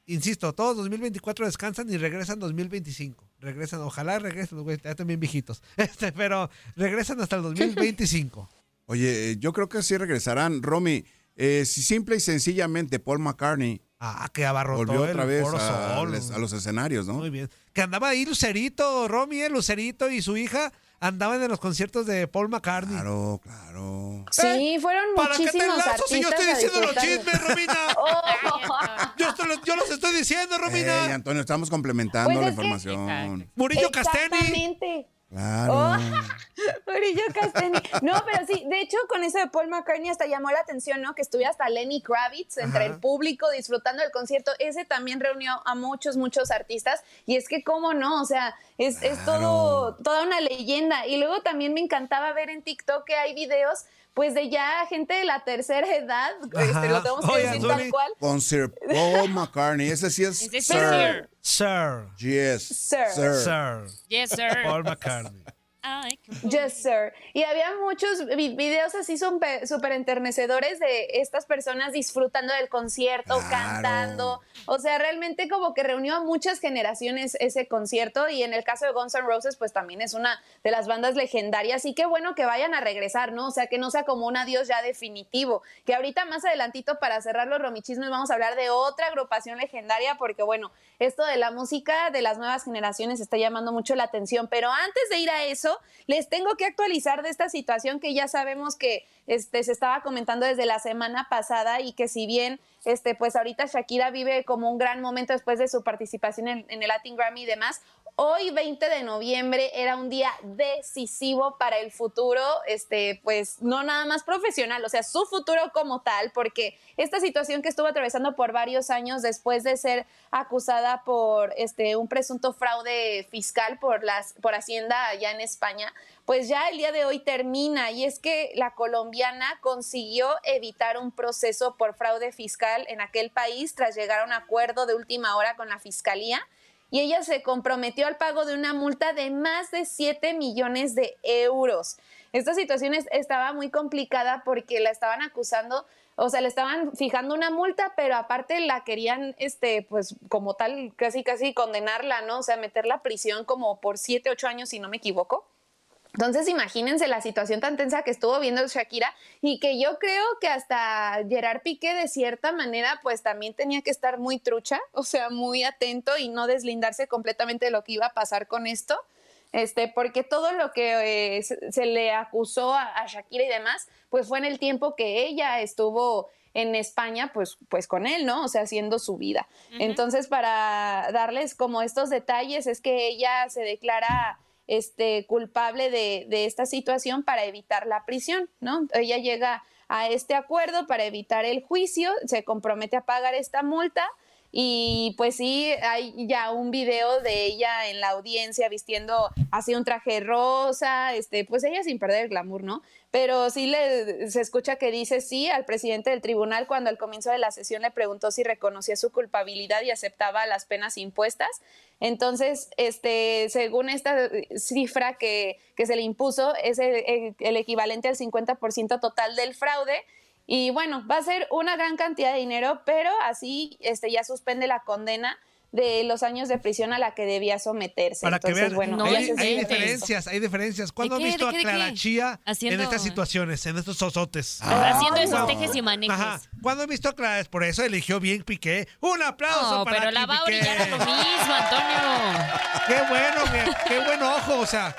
Insisto, todos 2024 descansan y regresan 2025. Regresan, ojalá regresen, los güeyes, ya también viejitos. Este, pero regresan hasta el 2025. Oye, eh, yo creo que sí regresarán. Romy, eh, si simple y sencillamente Paul McCartney Ah, que abarrotó volvió el otra vez Foro a, Sol. a los escenarios, ¿no? Muy bien. Que andaba ahí Lucerito, Romy, eh, Lucerito y su hija andaban en los conciertos de Paul McCartney. Claro, claro. Sí, fueron ¿Para qué te muchísimos enlazo si yo estoy diciendo los chismes, Romina? Oh. Yo, estoy- yo los estoy diciendo, Romina. Ey, Antonio, estamos complementando Pues la es que- información. Murillo Casteni. Exactamente. Claro. Oh, Murillo. No, pero sí, de hecho, con eso de Paul McCartney hasta llamó la atención, ¿no? Que estuviera hasta Lenny Kravitz entre Ajá. el público disfrutando del concierto. Ese también reunió a muchos, muchos artistas. Y es que, ¿cómo no? O sea, es, es todo, toda una leyenda. Y luego también me encantaba ver en TikTok que hay videos. Pues de ya gente de la tercera edad, este, lo tenemos que Oye, decir Zuli. tal cual. Con Sir Paul McCartney. Ese sí es Ese es Sir. Sir. Yes. Sir. Sir. Yes, sir. Paul McCartney. Yes, sir. Y había muchos vi- videos así súper súper enternecedores de estas personas disfrutando del concierto, cantando. O sea, realmente como que reunió a muchas generaciones ese concierto. Y en el caso de Guns N' Roses, pues también es una de las bandas legendarias. Y qué bueno que vayan a regresar, ¿no? O sea, que no sea como un adiós ya definitivo. Que ahorita más adelantito, para cerrar los romichismos, vamos a hablar de otra agrupación legendaria, porque bueno, esto de la música de las nuevas generaciones está llamando mucho la atención. Pero antes de ir a eso, les tengo que actualizar de esta situación que ya sabemos que este, se estaba comentando desde la semana pasada y que si bien este, pues ahorita Shakira vive como un gran momento después de su participación en, en el Latin Grammy y demás, hoy 20 de noviembre era un día decisivo para el futuro, este, pues no nada más profesional, o sea, su futuro como tal, porque esta situación que estuvo atravesando por varios años después de ser acusada por este, un presunto fraude fiscal por, las, por Hacienda allá en España, pues ya el día de hoy termina. Y es que la colombiana consiguió evitar un proceso por fraude fiscal en aquel país tras llegar a un acuerdo de última hora con la fiscalía y ella se comprometió al pago de una multa de más de 7 millones de euros. Esta situación es- estaba muy complicada porque la estaban acusando, o sea, le estaban fijando una multa, pero aparte la querían, este, pues como tal, casi, casi condenarla, ¿no? O sea, meterla a prisión como por 7, 8 años, si no me equivoco. Entonces, imagínense la situación tan tensa que estuvo viendo Shakira y que yo creo que hasta Gerard Piqué de cierta manera pues también tenía que estar muy trucha, o sea, muy atento y no deslindarse completamente de lo que iba a pasar con esto. Este, porque todo lo que eh, se, le acusó a, a Shakira y demás, pues fue en el tiempo que ella estuvo en España, pues, pues con él, ¿no? O sea, haciendo su vida. Entonces, para darles como estos detalles, es que ella se declara este, culpable de, de esta situación para evitar la prisión, ¿no? Ella llega a este acuerdo para evitar el juicio, se compromete a pagar esta multa y pues sí, hay ya un video de ella en la audiencia vistiendo así un traje rosa, este, pues ella sin perder el glamour, ¿no? Pero sí le, se escucha que dice sí al presidente del tribunal cuando al comienzo de la sesión le preguntó si reconocía su culpabilidad y aceptaba las penas impuestas. Entonces, este, según esta cifra que, que se le impuso, es el, equivalente al 50% total del fraude. Y bueno, va a ser una gran cantidad de dinero, pero así este, ya suspende la condena de los años de prisión a la que debía someterse. Para que Entonces, vean, bueno, hay, se hay siente diferencias, hay diferencias. ¿Cuándo ¿De han qué? visto ¿De qué? a ¿De Clara? Chía Haciendo- en estas situaciones, en estos sosotes? Haciendo esos tejes y manejes. Ajá. ¿Cuándo han visto a Clara? Por eso eligió bien Piqué. Un aplauso No, para pero la va a Piqué. brillar a lo mismo, Antonio. Qué bueno, qué, qué buen ojo. O sea,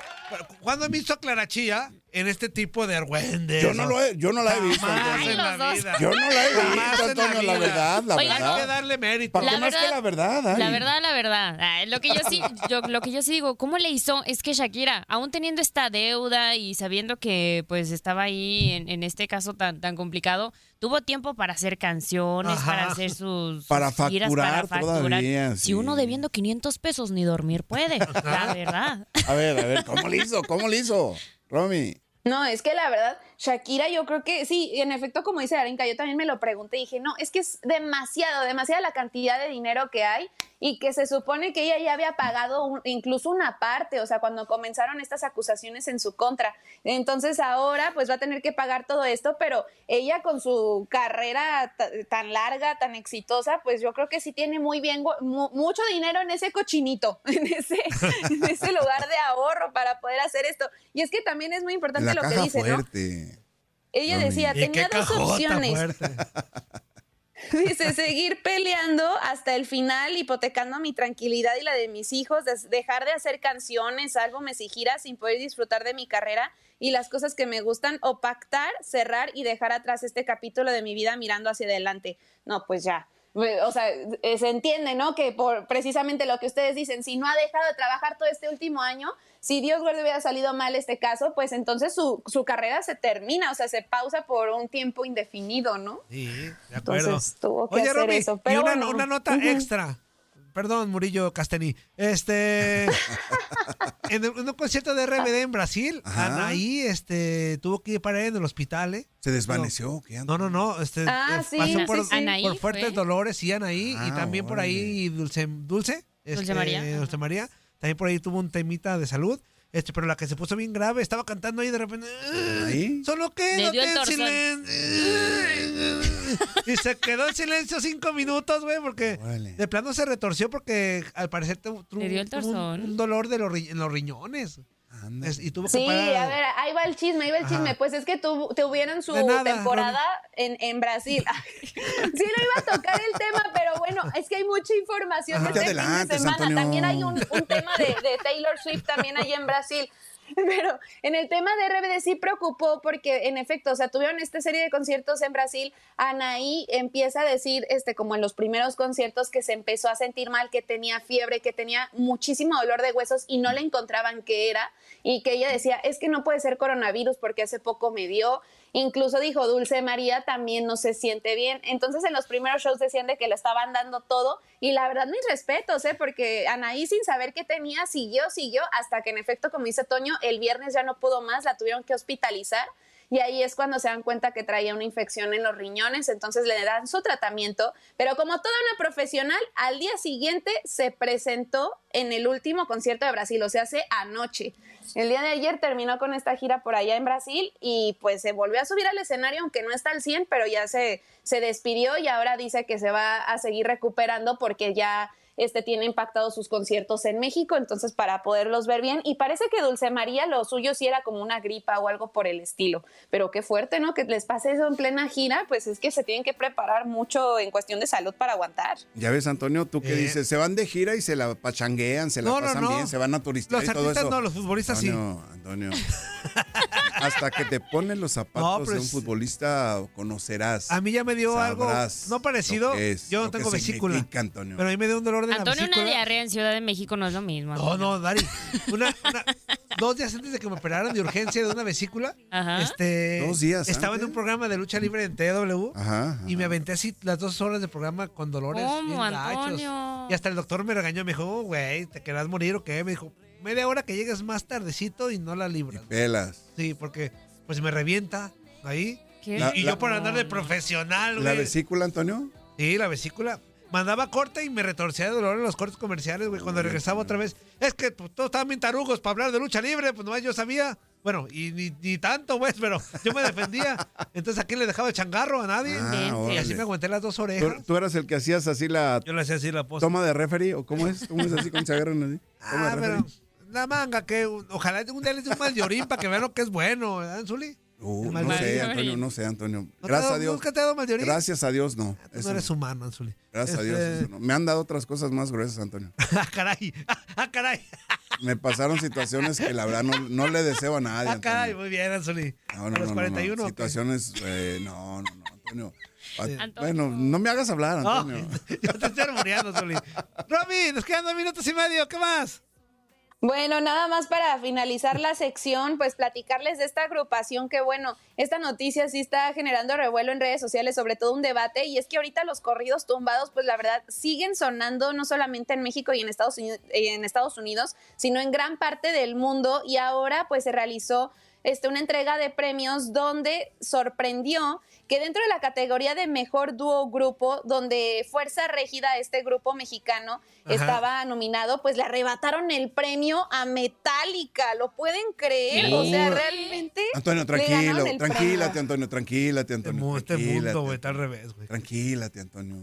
¿cuándo han visto a Clara Chía en este tipo de argüendes? Yo no lo he- yo no la he visto, Jamás en la vida. Yo no la he visto, Antonio, la verdad, la Oigan, verdad. Hay que darle mérito. ¿Para La más que verdad- la verdad? Ay. La verdad, la verdad. Ay, lo que yo sí, yo, lo que yo sí digo, ¿cómo le hizo? Es que Shakira, aún teniendo esta deuda y sabiendo que pues estaba ahí en, en este caso tan, tan complicado, tuvo tiempo para hacer canciones, Ajá. para hacer sus, Para sus giras, facturar para facturar. todavía, Si uno debiendo 500 pesos ni dormir puede, la verdad. A ver, a ver, ¿cómo le hizo? ¿Cómo le hizo? Romy. No, es que la verdad, Shakira, yo creo que sí, en efecto, como dice Arenka, yo también me lo pregunté y dije, no, es que es demasiado, demasiada la cantidad de dinero que hay y que se supone que ella ya había pagado un- incluso una parte, o sea, cuando comenzaron estas acusaciones en su contra. Entonces ahora pues va a tener que pagar todo esto, pero ella con su carrera ta- tan larga, tan exitosa, pues yo creo que sí tiene muy bien, mu- mucho dinero en ese cochinito, en ese, en ese lugar de ahorro para poder hacer esto. Y es que también es muy importante La lo que dice, ¿no? Ella decía, ¿Y tenía qué dos cajota opciones. Dice, seguir peleando hasta el final, hipotecando mi tranquilidad y la de mis hijos, dejar de hacer canciones, álbumes y giras sin poder disfrutar de mi carrera y las cosas que me gustan, o pactar, cerrar y dejar atrás este capítulo de mi vida mirando hacia adelante. No, pues ya. O sea, eh, se entiende, ¿no? Que por precisamente lo que ustedes dicen, si no ha dejado de trabajar todo este último año, si Dios guarde hubiera salido mal este caso, pues entonces su, su carrera se termina, o sea, se pausa por un tiempo indefinido, ¿no? Sí, de acuerdo. Entonces tuvo que Oye, hacer Romy, eso. y Pero una, bueno. una nota extra. Perdón, Murillo Castení. Este. en, un- en un concierto de RBD en Brasil, Ajá. Anaí este, tuvo que ir para en el hospital, ¿eh? ¿Se desvaneció? ¿Qué No, no, no. Este, Ah, eh, sí, pasó por, sí. Anaí por fuertes fue. dolores, y Anaí. y Ah, también por ahí Dulce. Dulce, este, María. Dulce María. También por ahí tuvo un temita de salud. Este, pero la que se puso bien grave, estaba cantando ahí y de repente. ¿Ahí? Solo quédate en silencio. Y se quedó en silencio cinco minutos, güey, porque Órale. de plano se retorció porque al parecer tuvo un, dolor de los, ri- en los riñones. Anda. Es- y tuvo que Sí, parar. a ver, ahí va el chisme, ahí va el Ajá. chisme. Pues es que tu- tuvieron su nada, temporada en, en Brasil. sí lo iba a tocar el tema, pero bueno, es que hay mucha información Ajá. de No te este fin de semana. Antonio. También hay un, un tema de, de Taylor Swift también ahí en Brasil. Pero en el tema de RBD sí preocupó porque en efecto, o sea, tuvieron esta serie de conciertos en Brasil. Anaí empieza a decir, este, como en los primeros conciertos, que se empezó a sentir mal, que tenía fiebre, que tenía muchísimo dolor de huesos y no le encontraban qué era. Y que ella decía, es que no puede ser coronavirus porque hace poco me dio. Incluso dijo, Dulce María también no se siente bien. Entonces en los primeros shows decían de que le estaban dando todo. Y la verdad, mis respetos, ¿eh? porque Anaí sin saber qué tenía, siguió, siguió, hasta que en efecto, como dice Toño, el viernes ya no pudo más, la tuvieron que hospitalizar. Y ahí es cuando se dan cuenta que traía una infección en los riñones, entonces le dan su tratamiento. Pero como toda una profesional, al día siguiente se presentó en el último concierto de Brasil, o sea, hace anoche. El día de ayer terminó con esta gira por allá en Brasil y pues se volvió a subir al escenario, aunque no está al 100, pero ya se, se despidió y ahora dice que se va a seguir recuperando porque ya este tiene impactados sus conciertos en México, entonces para poderlos ver bien. Y parece que Dulce María lo suyo sí era como una gripa o algo por el estilo. Pero qué fuerte, ¿no? Que les pase eso en plena gira, pues es que se tienen que preparar mucho en cuestión de salud para aguantar. Ya ves, Antonio, tú que Eh. dices, se van de gira y se la pachanguean, se la No, pasan no. bien, se van a turistear Los y todo artistas eso. no, los futbolistas sí. Antonio, Antonio. Hasta que te ponen los zapatos de un es- futbolista, conocerás. A mí ya me dio algo no parecido. es, Yo no tengo vesícula. Antonio. Pero a mí me dio un dolor de la Antonio, una vesícula. diarrea en Ciudad de México no es lo mismo. No, Antonio. no, Dari. Una, una- dos días antes de que me operaran de urgencia de una vesícula, Ajá. este, Dos días estaba en antes. un programa de lucha libre en TW Ajá, y me aventé así las dos horas de programa con dolores ¿Cómo, gachos. Antonio? Y hasta el doctor me regañó, me dijo, "Oh, güey, ¿te querrás morir o qué? Me dijo, media hora que llegues más tardecito y no la libras. Pelas. Sí, porque pues me revienta ahí. ¿Qué? Y, La- y la- yo por andar de profesional, ¿La güey. vesícula, Antonio? Sí, la vesícula. Mandaba corte y me retorcía de dolor en los cortes comerciales, güey. Cuando regresaba otra vez. Es que pues, todos estaban bien tarugos para hablar de lucha libre, pues nomás yo sabía. Bueno, y ni, ni tanto, güey, pero yo me defendía. Entonces aquí le dejaba el changarro a nadie. Ah, y así me aguanté las dos ¿Tú, orejas. tú eras el que hacías así la Yo le hacía así la posta. toma de referee o cómo es? ¿Cómo es así se agarran así? Ah, de pero la manga, que ojalá un día les dé un mal llorín para que vean lo que es bueno, ¿verdad, Zuli? Uh, no sé. Antonio, no sé, Antonio. ¿No te ha Gracias dado- a Dios. ¿Nunca te ha dado mal llorín? Gracias a Dios, no. Tú Eso no eres no. humano, Anzuli. Gracias a Dios. Este- eso no. Me han dado otras cosas más gruesas, Antonio. Ah, caray. Ah, caray. Me pasaron situaciones que la verdad no, no le deseo a nadie. Ah, caray. Muy bien, Anzuli. No, a los no, 41. no, ¿o no. qué? Situaciones, eh, no, no, no, Antonio. Ah, Antonio. Bueno, no me hagas hablar, No, Antonio. yo te estoy muriendo, Zuli. Romy, nos quedan dos minutos y medio. ¿Qué más? Bueno, nada más para finalizar la sección, pues platicarles de esta agrupación que bueno, esta noticia sí está generando revuelo en redes sociales, sobre todo un debate, y es que ahorita los corridos tumbados, pues la verdad, siguen sonando no solamente en México y en Estados Unidos, en Estados Unidos sino en gran parte del mundo, y ahora pues se realizó este, una entrega de premios donde sorprendió que dentro de la categoría de mejor dúo grupo, donde Fuerza Régida, este grupo mexicano, Ajá. estaba nominado, pues le arrebataron el premio a Metallica. ¿Lo pueden creer? O sea, realmente. Antonio, le tranquilo, el tranquilate, premio. Antonio, tranquilate, Antonio. Este mundo, güey, está al revés, güey. Tranquilate, Antonio.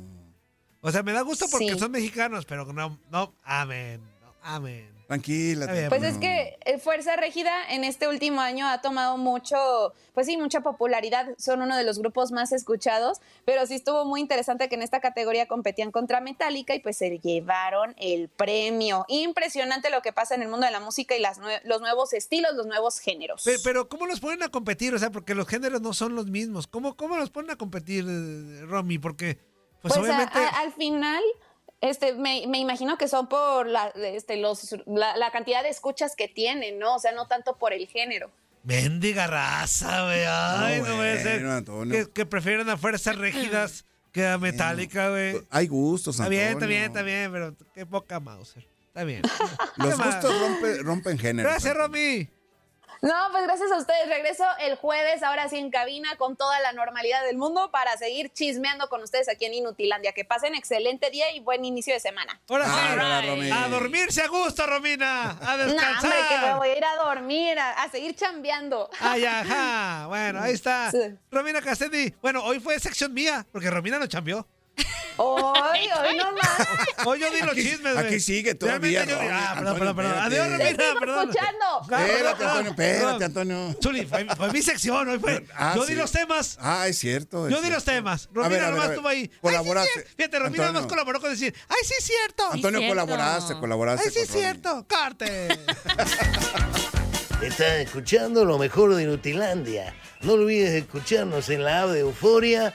O sea, me da gusto porque Sí. son mexicanos, pero no, no, amén, no, amén. Bien, Pues no. es que eh, Fuerza Régida en este último año ha tomado mucho, pues sí, mucha popularidad. Son uno de los grupos más escuchados, pero sí estuvo muy interesante que en esta categoría competían contra Metallica y pues se llevaron el premio. Impresionante lo que pasa en el mundo de la música y las nue- los nuevos estilos, los nuevos géneros. Pe- Pero, ¿cómo los ponen a competir? O sea, porque los géneros no son los mismos. ¿Cómo, cómo los ponen a competir, eh, Romy? Porque, pues, Pues, a- obviamente... a- al final, este, me, me imagino que son por la, este, los, la, la cantidad de escuchas que tienen, ¿no? O sea, no tanto por el género. Mendiga raza, güey. Ay, no, puede ser. Que, que prefieren a fuerzas rígidas que a Metallica, güey. Hay gustos, Está Antonio. bien, está bien, está bien, pero qué poca Mauser. Está bien. Los gustos rompe- rompen género. Gracias, Romy. No, pues gracias a ustedes. Regreso el jueves, ahora sí en cabina, con toda la normalidad del mundo para seguir chismeando con ustedes aquí en Inutilandia. Que pasen excelente día y buen inicio de semana. Ahora sí. A dormirse a gusto, Romina. A No, descansar. hombre, que me voy a ir a dormir, a, a seguir chambeando. Ay, ajá. Bueno, ahí está. Sí. Romina Castelli. Bueno, hoy fue sección mía, porque Romina no chambeó. Hoy, hoy nomás. Hoy yo di los Aquí- chismes, güey. aquí sigue todavía, yo. Ah, perdón, perdón, perdón. Adiós, Romina, perdón. escuchando. Espérate, perdón, Antonio, espérate. Antonio. Zuli, fue, fue mi sección, hoy fue. Ah, yo sí. di los temas. Ah, es cierto. es Yo di los temas. Romina nomás estuvo ahí. Colaboraste. Ay, sí, es- Fíjate, Romina Antonio. nomás colaboró con decir, ay, sí es cierto. Antonio, cierto. colaboraste, colaboraste. Ay, sí es cierto. Carte. Estás escuchando lo mejor de Nutilandia. No olvides escucharnos en la app de Euforia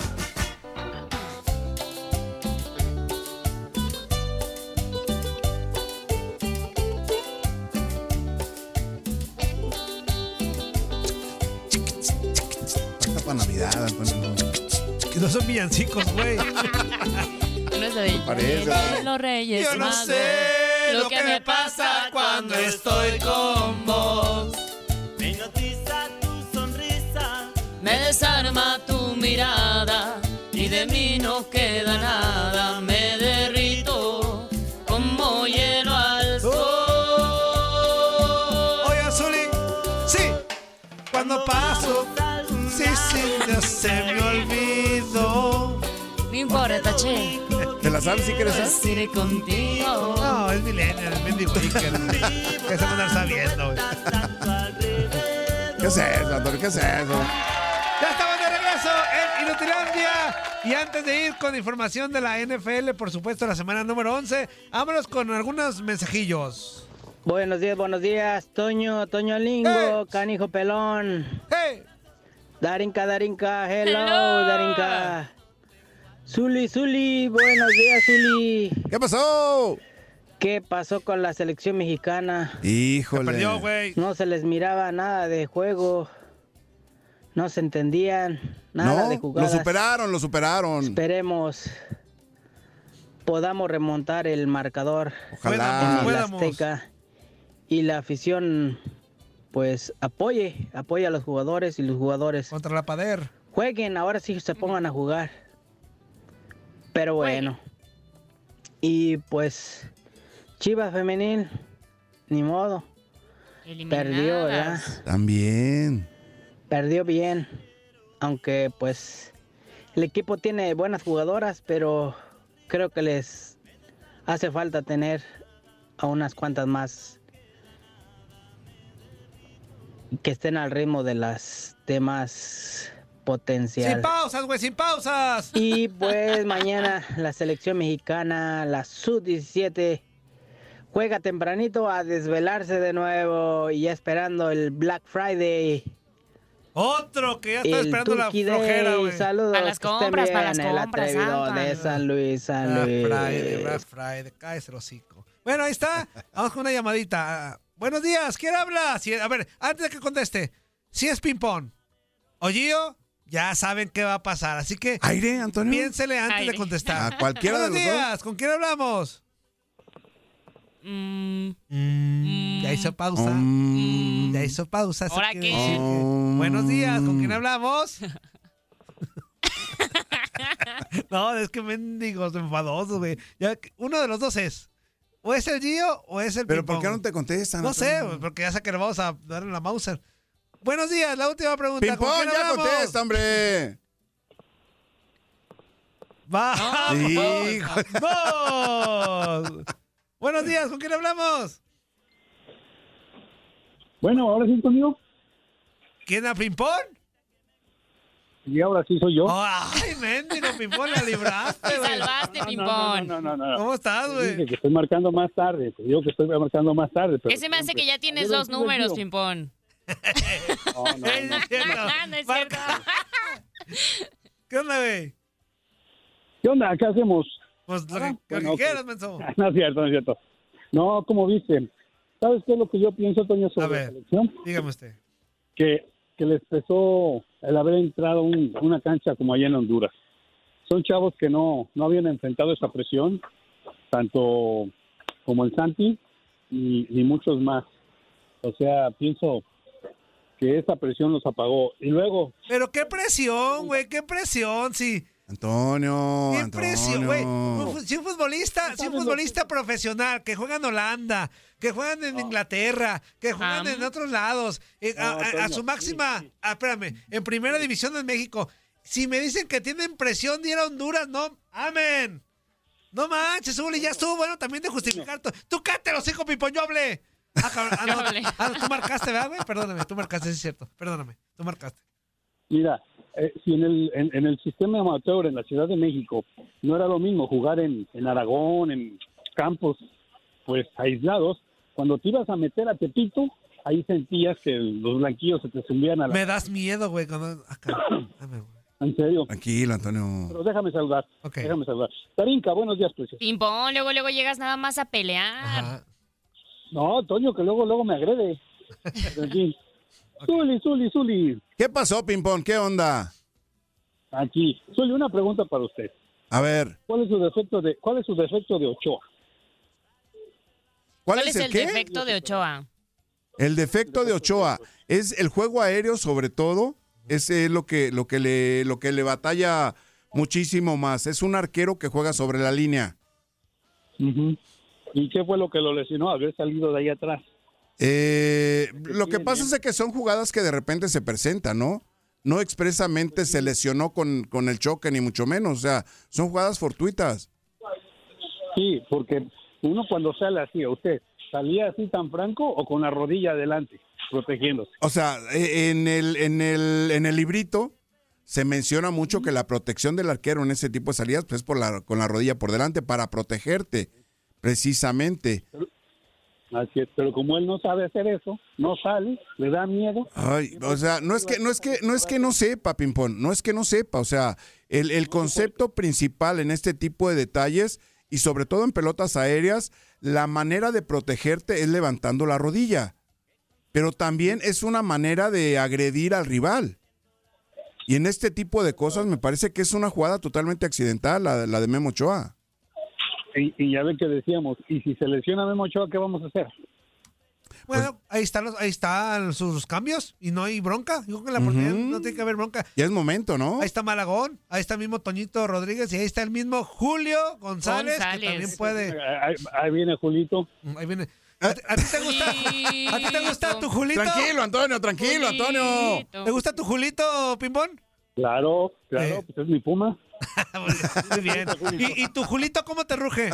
Antonio. Que no son villancicos, güey. No es de Parece. los Reyes Yo no Magos. sé lo que me pasa cuando estoy con vos. Me hipnotiza tu sonrisa. Me desarma tu mirada y de mí no queda nada. Me derrito como hielo al sol. Oigan, Zuli. Sí. Cuando paso. Se me olvidó. No importa, che. ¿Te la sabes si quieres? Iré contigo. No, es Millennial, es Bendy Wicker. Que se van a andar sabiendo. ¿Qué es eso, Antonio? ¿Qué es eso? Ya estamos de regreso en Inutilandia. Y antes de ir con información de la NFL, por supuesto, la semana número 11, vámonos con algunos mensajillos. Buenos días, buenos días, Toño, Toño Lingo, Canijo Pelón. ¡Hey! Darinka, Darinka, hello, Hello. Darinka. Zuli, Zuli, buenos días, Zuli. ¿Qué pasó? ¿Qué pasó con la selección mexicana? Híjole. Se perdió, güey. No se les miraba nada de juego. No se entendían nada no, de lo jugadas. superaron, lo superaron. Esperemos podamos remontar el marcador Ojalá. en el. Azteca y la afición pues apoye, apoye a los jugadores y los jugadores Contra la Pader. jueguen, ahora sí se pongan a jugar. Pero bueno. Y pues Chivas femenil ni modo, perdió, ¿verdad? Eliminadas. También. Perdió bien, aunque pues el equipo tiene buenas jugadoras, pero creo que les hace falta tener a unas cuantas más que estén al ritmo de las demás Sin potencial. pausas, güey, sin pausas. Y pues mañana la selección mexicana, la sub-17, juega tempranito a desvelarse de nuevo y ya esperando el Black Friday. Otro que ya está El esperando la flojera, güey. Saludos. Para las compras, para las el compras, Santa. de San Luis, San Black Luis. Friday, Black Friday, cállese el hocico. Bueno, ahí está. Vamos con una llamadita. Buenos días, ¿quién habla? Si- a ver, antes de que conteste, si es ping-pong o Gio, ya saben qué va a pasar. Así que ¿Aire, Antonio? piénsele antes Aire. de contestar. A cualquiera de Buenos los dos. días, ¿con quién hablamos? Mm, Mm, ya hizo pausa. Ya hizo pausa. Buenos días, ¿con quién hablamos? no, es que mendigos enfadosos, güey. Uno de los dos es. O es el Gio o es el Pero ¿por qué no te contestan? No sé, güey, porque ya sé que le vamos a darle la Mauser. Buenos días, la última pregunta. ¿con Pimpón, ya hablamos? contesta, hombre. ¡Vamos! Hijo. ¡Vamos! Buenos días, ¿con quién hablamos? Bueno, ahora sí conmigo. ¿Quién a Pimpón? Y ahora sí soy yo. ¡Ay, mendigo Pimpón, la libraste, Te salvaste, No, no, Pimpón. no, no, no, no. ¿Cómo estás, güey? dije que estoy marcando más tarde. Te digo que estoy marcando más tarde. Pero Ese me hace que ya tienes dos números. Pimpón. No, no, no. es cierto. no es cierto. ¿Qué onda, güey? ¿Qué onda? ¿Qué hacemos? Pues lo que, Ah, lo bueno, que quieras, menso. No es cierto, no es cierto. No, como viste. ¿Sabes qué es lo que yo pienso, Toño, sobre A ver. la selección? Dígame usted. Que, que les pesó el haber entrado a un- una cancha como allá en Honduras. Son chavos que no, no habían enfrentado esa presión, tanto como el Santi y, y muchos más. O sea, pienso que esa presión los apagó. Y luego, Pero qué presión, güey, qué presión, sí. Antonio, Qué Antonio. presión, güey. Si un futbolista, si un futbolista profesional que juega en Holanda, que juegan en Inglaterra, que juegan en otros lados, eh, a, No, a- a Toño, su máxima, ah, espérame, en primera división en México, si me dicen que tienen presión de ir a Honduras, no, amén. No manches, Uli, ya estuvo bueno también de justificar. Tú cállate los hijos, Pipón, yo hablé. Ah, cabrón, ah, no, ah, tú marcaste, ¿verdad, güey? Perdóname, tú marcaste, sí es cierto. Perdóname, tú marcaste. Mira, eh, si en el, en, en el sistema amateur en la Ciudad de México no era lo mismo jugar en, en Aragón, en campos pues aislados, cuando te ibas a meter a Tepito, ahí sentías que los blanquillos se te subían a la... Me das miedo, güey, cuando... Acá. Dame, güey. En serio. Tranquilo, Antonio. Pero déjame saludar. Ok. Déjame saludar. Tarinka, buenos días, precioso. Pimpón, luego, luego llegas nada más a pelear. Ajá. No, Toño, que luego, luego me agrede. Aquí. Zuli, Zuli, Zuli. ¿Qué pasó, Pimpón? ¿Qué onda? Aquí. Zuli, una pregunta para usted. A ver, ¿Cuál es su defecto de, cuál es su defecto de Ochoa? ¿Cuál, ¿Cuál es el qué? defecto de Ochoa? El defecto de Ochoa es el juego aéreo, sobre todo. Ese es lo que, lo que le, lo que le batalla muchísimo más. Es un arquero que juega sobre la línea. ¿Y qué fue lo que lo lesionó? Haber salido de ahí atrás. Eh, lo que pasa es que son jugadas que de repente se presentan, ¿no? No expresamente se lesionó con, con el choque, ni mucho menos. O sea, son jugadas fortuitas. Sí, porque uno cuando sale así, ¿a usted salía así tan franco o con la rodilla adelante, protegiéndose? O sea, eh, en el, en el, en el librito se menciona mucho que la protección del arquero en ese tipo de salidas pues, es por la, con la rodilla por delante para protegerte, precisamente. Así es, pero como él no sabe hacer eso, no sale, le da miedo. Ay, o sea, no es que no es que no es que no sepa, Pimpón, no es que no sepa, o sea, el, el concepto principal en este tipo de detalles y sobre todo en pelotas aéreas, la manera de protegerte es levantando la rodilla. Pero también es una manera de agredir al rival. Y en este tipo de cosas me parece que es una jugada totalmente accidental, la, la de Memo Ochoa. Y, y ya ve que decíamos, y si se lesiona Memo Ochoa, ¿qué vamos a hacer? Bueno, ahí están los, ahí están sus cambios y no hay bronca. Yo creo que la oportunidad Ujú. no tiene que haber bronca. Ya es momento, ¿no? Ahí está Malagón, ahí está el mismo Toñito Rodríguez y ahí está el mismo Julio González, que González. también puede. Ahí, ahí viene Julito. Ahí viene. ¿A ti, a ti te gusta? ¿A ti te gusta tu Julito? Tranquilo, Antonio, tranquilo, Antonio. ¿Te gusta tu Julito, Pimbón? Claro, claro, Eh. pues es mi puma. Muy bien. ¿Y, y tu Julito cómo te ruge?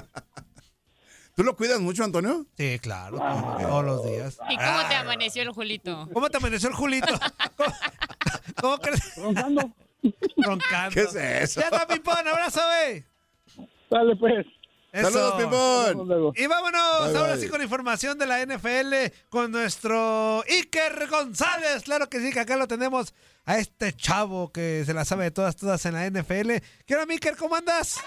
¿Tú lo cuidas mucho, Antonio? Sí, claro, todos los días. ¿Y cómo te amaneció el Julito? ¿Cómo te amaneció el Julito? ¿Cómo, cómo crees? Roncando. Roncando. ¿Qué es eso? Ya está, Pimpón, abrazo, güey. Dale, pues. Eso. Saludos, luego. Y vámonos Bye, ahora bye. sí con información de la NFL con nuestro Iker González. Claro que sí, que acá lo tenemos a este chavo que se la sabe de todas, todas en la NFL. ¿Qué onda, Iker? ¿Cómo andas?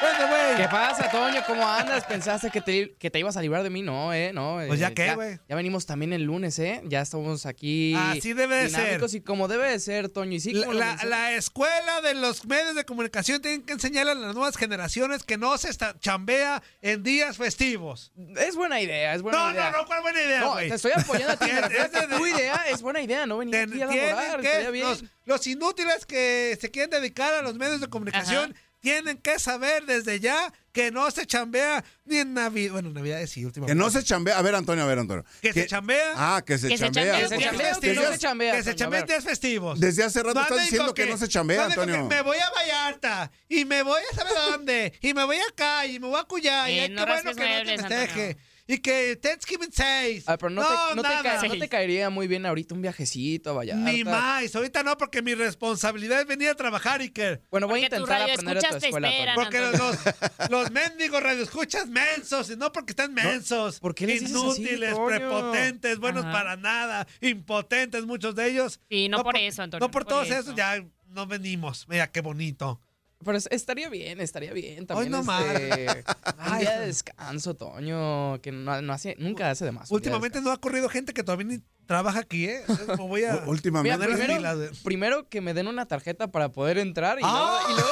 Bueno, güey. ¿Qué pasa, Toño? ¿Cómo andas? ¿Pensaste que te, que te ibas a librar de mí? No, ¿eh? No. Pues ya eh, qué, güey. Ya, venimos también el lunes, ¿eh? Ya estamos aquí. Así debe de ser. Y como debe de ser, Toño. Y sí, La, escuela de los medios de comunicación tienen que enseñar a las nuevas generaciones que no se esta- chambea en días festivos. Es buena idea, es buena no, idea. No, no, ¿cuál buena idea, No, güey? te estoy apoyando a ti. Es- refiero a es que de- tu idea es buena idea, no venir aquí a laborar, que- estaría bien. los, los inútiles que se quieren dedicar a los medios de comunicación tienen que saber desde ya que no se chambea ni en Navidad. Bueno, Navidad sí, última. Que no se chambea. A ver, Antonio, a ver, Antonio. Que se chambea. Ah, que se Que chambea. que se chambea, que no se chambea, Que se Toño, chambea a en días festivos. Desde hace rato No estás anden diciendo que no se chambea, con Antonio. que Me voy a Vallarta y me voy a saber dónde y me voy acá y me voy a Cuyá y Eh, no qué bueno que no te. Antonio. Y que Thanksgiving 6. Ah, pero no, te, no, te nada. ca- no te caería muy bien ahorita un viajecito a Vallarta. Ni más, ahorita no, porque mi responsabilidad es venir a trabajar, Iker. Bueno, voy a Porque intentar aprender a tu te escuela, esperan. Porque los, los mendigos radioescuchas mensos, y no porque están mensos. ¿por qué les dices así, Inútiles, prepotentes, buenos Ajá. para nada, impotentes muchos de ellos. Sí, no por por- eso, Antonio, No por no por todos eso. esos ya no venimos. Mira qué bonito. Pero es- estaría bien, estaría bien también. no más. este, un día de descanso, Toño, que no, no hace, nunca hace de más. día de Últimamente no ha corrido gente que todavía ni trabaja aquí, ¿eh? Me voy a Últimamente. Mira, primero, güey. primero que me den una tarjeta para poder entrar y ¡Ah! luego, y luego,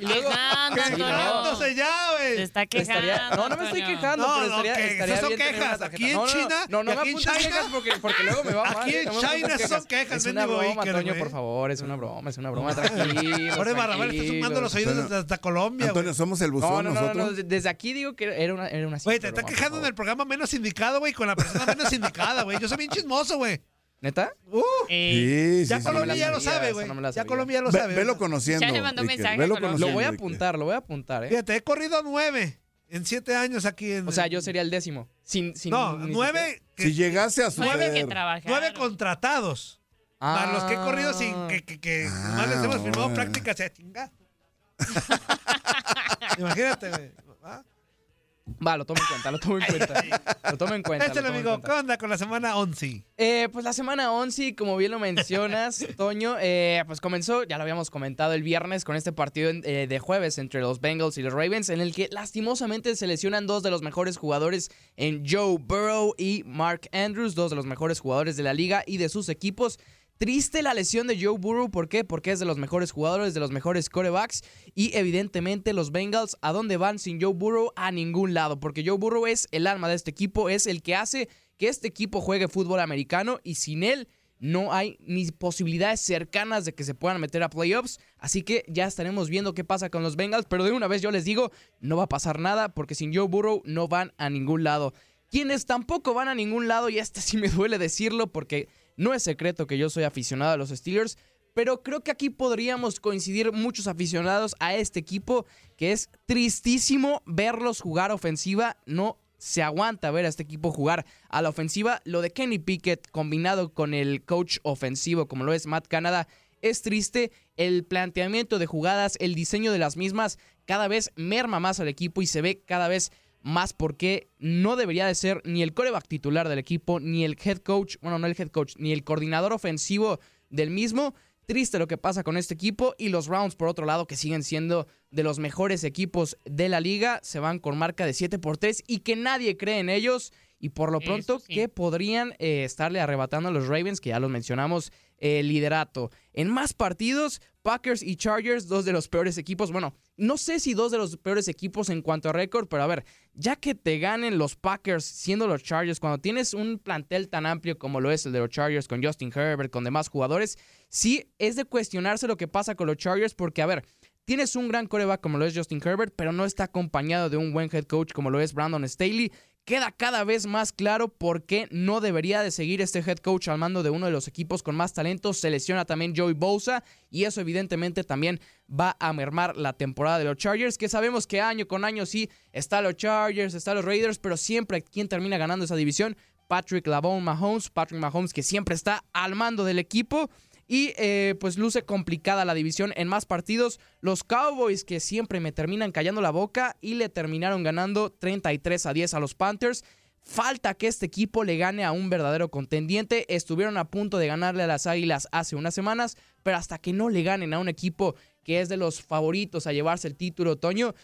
y luego- Se no. Antonio. Ya, güey. Se está quejando. Estaría- no, no me estoy Antonio. quejando, No, pero no, estaría, que estaría esas son bien quejas. Aquí en no, no, China No, no, y me aquí en apuntes China- quejas porque, porque luego me va mal. Aquí en no China son quejas, Es una broma, güey. por favor, es una broma, es una broma. Tranquilo. Ahora Barrabás le está sumando los oídos Antonio, hasta, Colombia, Antonio, somos el No, buzón no, no, no, nosotros. no, desde aquí digo que era una, era una Güey, te está broma, por quejando en el programa menos indicado, güey, con la persona menos indicada, güey. Yo soy bien chismoso, güey. ¿Neta? Uh, Eh, Sí, sí, ya sí. Colombia ya lo sabe, güey. no ya. Colombia lo Ve- sabe. velo conociendo. Ya le mandó mensaje velo Colombia. Lo conociendo. voy a apuntar, lo voy a apuntar, ¿eh? Fíjate, he corrido nueve en siete años aquí en... O sea, yo sería el décimo. Sin, sin No, nueve... que- Si llegase a Nueve que trabajar. Nueve contratados. Para los que he corrido Ah. sin que, que, Ah, les hemos firmado bueno. prácticas y a chingar. Imagínate, güey. Va, lo tomo en cuenta, lo tomo en cuenta. Lo tomo en cuenta. lo en amigo. ¿Qué onda con la semana 11? Eh, pues la semana 11, como bien lo mencionas, Toño, eh, pues comenzó, ya lo habíamos comentado el viernes, con este partido eh, de jueves entre los Bengals y los Ravens, en el que lastimosamente se lesionan dos de los mejores jugadores en Joe Burrow y Mark Andrews, dos de los mejores jugadores de la liga y de sus equipos. Triste la lesión de Joe Burrow, ¿por qué? Porque es de los mejores jugadores, de los mejores corebacks y evidentemente los Bengals, ¿a dónde van sin Joe Burrow? A ningún lado, porque Joe Burrow es el alma de este equipo, es el que hace que este equipo juegue fútbol americano y sin él no hay ni posibilidades cercanas de que se puedan meter a playoffs. Así que ya estaremos viendo qué pasa con los Bengals. Pero de una vez yo les digo, no va a pasar nada porque sin Joe Burrow no van a ningún lado. Quienes tampoco van a ningún lado, y este sí me duele decirlo porque no es secreto que yo soy aficionado a los Steelers, pero creo que aquí podríamos coincidir muchos aficionados a este equipo que es tristísimo verlos jugar ofensiva. No se aguanta ver a este equipo jugar a la ofensiva. Lo de Kenny Pickett combinado con el coach ofensivo como lo es Matt Canada es triste. El planteamiento de jugadas, el diseño de las mismas cada vez merma más al equipo y se ve cada vez más porque no debería de ser ni el coreback titular del equipo, ni el head coach, bueno, no el head coach, ni el coordinador ofensivo del mismo. Triste lo que pasa con este equipo y los Rounds, por otro lado, que siguen siendo de los mejores equipos de la liga, se van con marca de 7 por 3 y que nadie cree en ellos. Y por lo pronto, sí. que podrían eh, estarle arrebatando a los Ravens, que ya los mencionamos, el liderato. En más partidos, Packers y Chargers, dos de los peores equipos. Bueno, no sé si dos de los peores equipos en cuanto a récord, pero a ver, ya que te ganen los Packers siendo los Chargers, cuando tienes un plantel tan amplio como lo es el de los Chargers, con Justin Herbert, con demás jugadores, sí es de cuestionarse lo que pasa con los Chargers, porque a ver, tienes un gran coreback como lo es Justin Herbert, pero no está acompañado de un buen head coach como lo es Brandon Staley. Queda cada vez más claro por qué no debería de seguir este head coach al mando de uno de los equipos con más talento. Se lesiona también Joey Bosa y eso evidentemente también va a mermar la temporada de los Chargers, que sabemos que año con año sí está los Chargers, está los Raiders, pero siempre quien termina ganando esa división, Patrick Lavon Mahomes, Patrick Mahomes que siempre está al mando del equipo. Y eh, pues luce complicada la división en más partidos. Los Cowboys que siempre me terminan callando la boca y le terminaron ganando 33 a 10 a los Panthers. Falta que este equipo le gane a un verdadero contendiente. Estuvieron a punto de ganarle a las Águilas hace unas semanas, pero hasta que no le ganen a un equipo que es de los favoritos a llevarse el título otoño.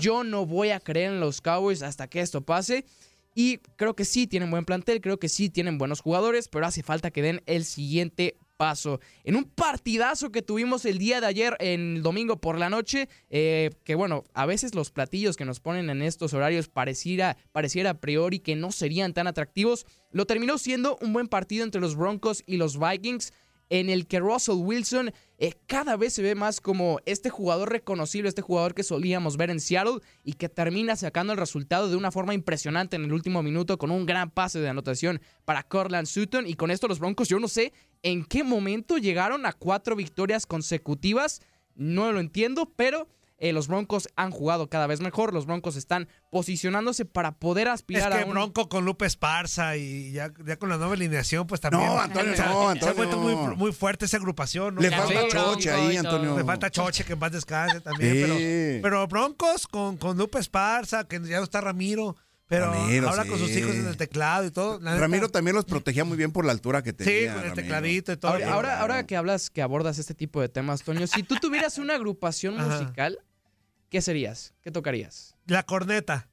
Yo no voy a creer en los Cowboys hasta que esto pase. Y creo que sí tienen buen plantel, creo que sí tienen buenos jugadores, pero hace falta que den el siguiente paso. En un partidazo que tuvimos el día de ayer, en domingo por la noche, eh, que bueno, a veces los platillos que nos ponen en estos horarios pareciera, pareciera a priori que no serían tan atractivos, lo terminó siendo un buen partido entre los Broncos y los Vikings en el que Russell Wilson eh, cada vez se ve más como este jugador reconocible, este jugador que solíamos ver en Seattle y que termina sacando el resultado de una forma impresionante en el último minuto con un gran pase de anotación para Cortland Sutton. Y con esto los Broncos, yo no sé en qué momento llegaron a cuatro victorias consecutivas, no lo entiendo, pero eh, los Broncos han jugado cada vez mejor. Los Broncos están posicionándose para poder aspirar es que a un... Bronco con Lupe Esparza y ya, ya con la nueva alineación, pues también. No, Antonio, no, Se ha Antonio. vuelto muy, muy fuerte esa agrupación. ¿no? Le Ya, falta sí, Choche ahí, Antonio. Le falta Choche, que en paz descanse también. Sí. Pero, pero Broncos con, con Lupe Esparza, que ya no está Ramiro. Pero Ramiro, ahora sí. con sus hijos en el teclado y todo. la neta, Ramiro también los protegía muy bien por la altura que tenía. Sí, con el Ramiro. tecladito y todo. Ahora, ahora, ahora que hablas, que abordas este tipo de temas, Toño, si tú tuvieras una agrupación Ajá. musical, ¿qué serías? ¿Qué tocarías? La corneta.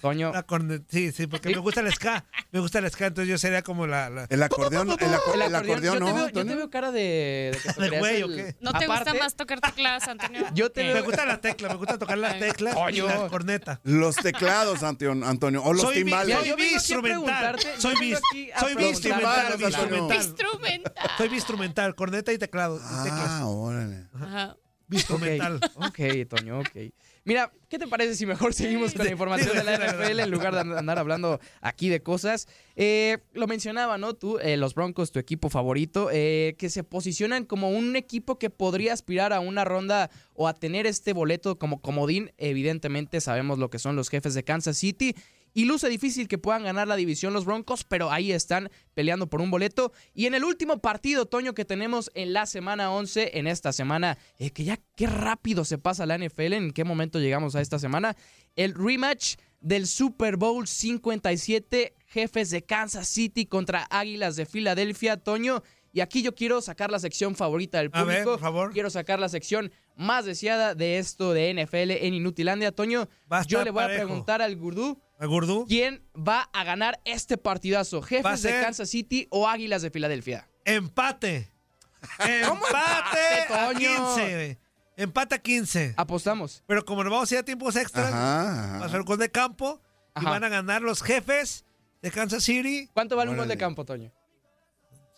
Toño. La corneta. Sí, sí, porque me gusta el ska. Me gusta el ska, entonces yo sería como la. la- El acordeón, el, el acordeón, yo, te ¿no? veo, yo te veo cara de, de güey, ¿o el- qué? ¿No te Aparte, gusta más tocar tecladas, Antonio? Yo te ¿Qué? veo- Me gusta la tecla, me gusta tocar las teclas y Coño. la corneta. Los teclados, Antonio, Antonio, o los soy timbales. soy Yo instrumental. Soy bis, soy preguntarte- instrumental, Antonio. instrumental. Instrumental. Soy instrumental, corneta y teclado. teclas. Ah, órale. Ajá. Instrumental. Ok, ok, Toño, ok. Mira, ¿qué te parece si mejor seguimos con la información de la NFL en lugar de andar hablando aquí de cosas? Eh, lo mencionaba, ¿no? Tú, eh, los Broncos, tu equipo favorito, eh, que se posicionan como un equipo que podría aspirar a una ronda o a tener este boleto como comodín. Evidentemente sabemos lo que son los jefes de Kansas City. Y luce difícil que puedan ganar la división los Broncos, pero ahí están peleando por un boleto. Y en el último partido, Toño, que tenemos en la semana 11, en esta semana, eh, que ya qué rápido se pasa la NFL, en qué momento llegamos a esta semana, el rematch del Super Bowl 57, jefes de Kansas City contra Águilas de Filadelfia, Toño. Y aquí yo quiero sacar la sección favorita del A público. ver, por favor. Quiero sacar la sección más deseada de esto de NFL en Inutilandia, Toño. A Yo le voy a preguntar al Gurdú Quién va a ganar este partidazo, jefes de Kansas City o Águilas de Filadelfia. Empate. ¿Cómo Empate empate, a Toño? 15. güey. Empate a 15. Apostamos. Pero como nos vamos a ir a tiempos extras, Ajá, ajá. va a ser gol de campo y van a ganar los jefes de Kansas City. ¿Cuánto vale un gol de campo, Toño?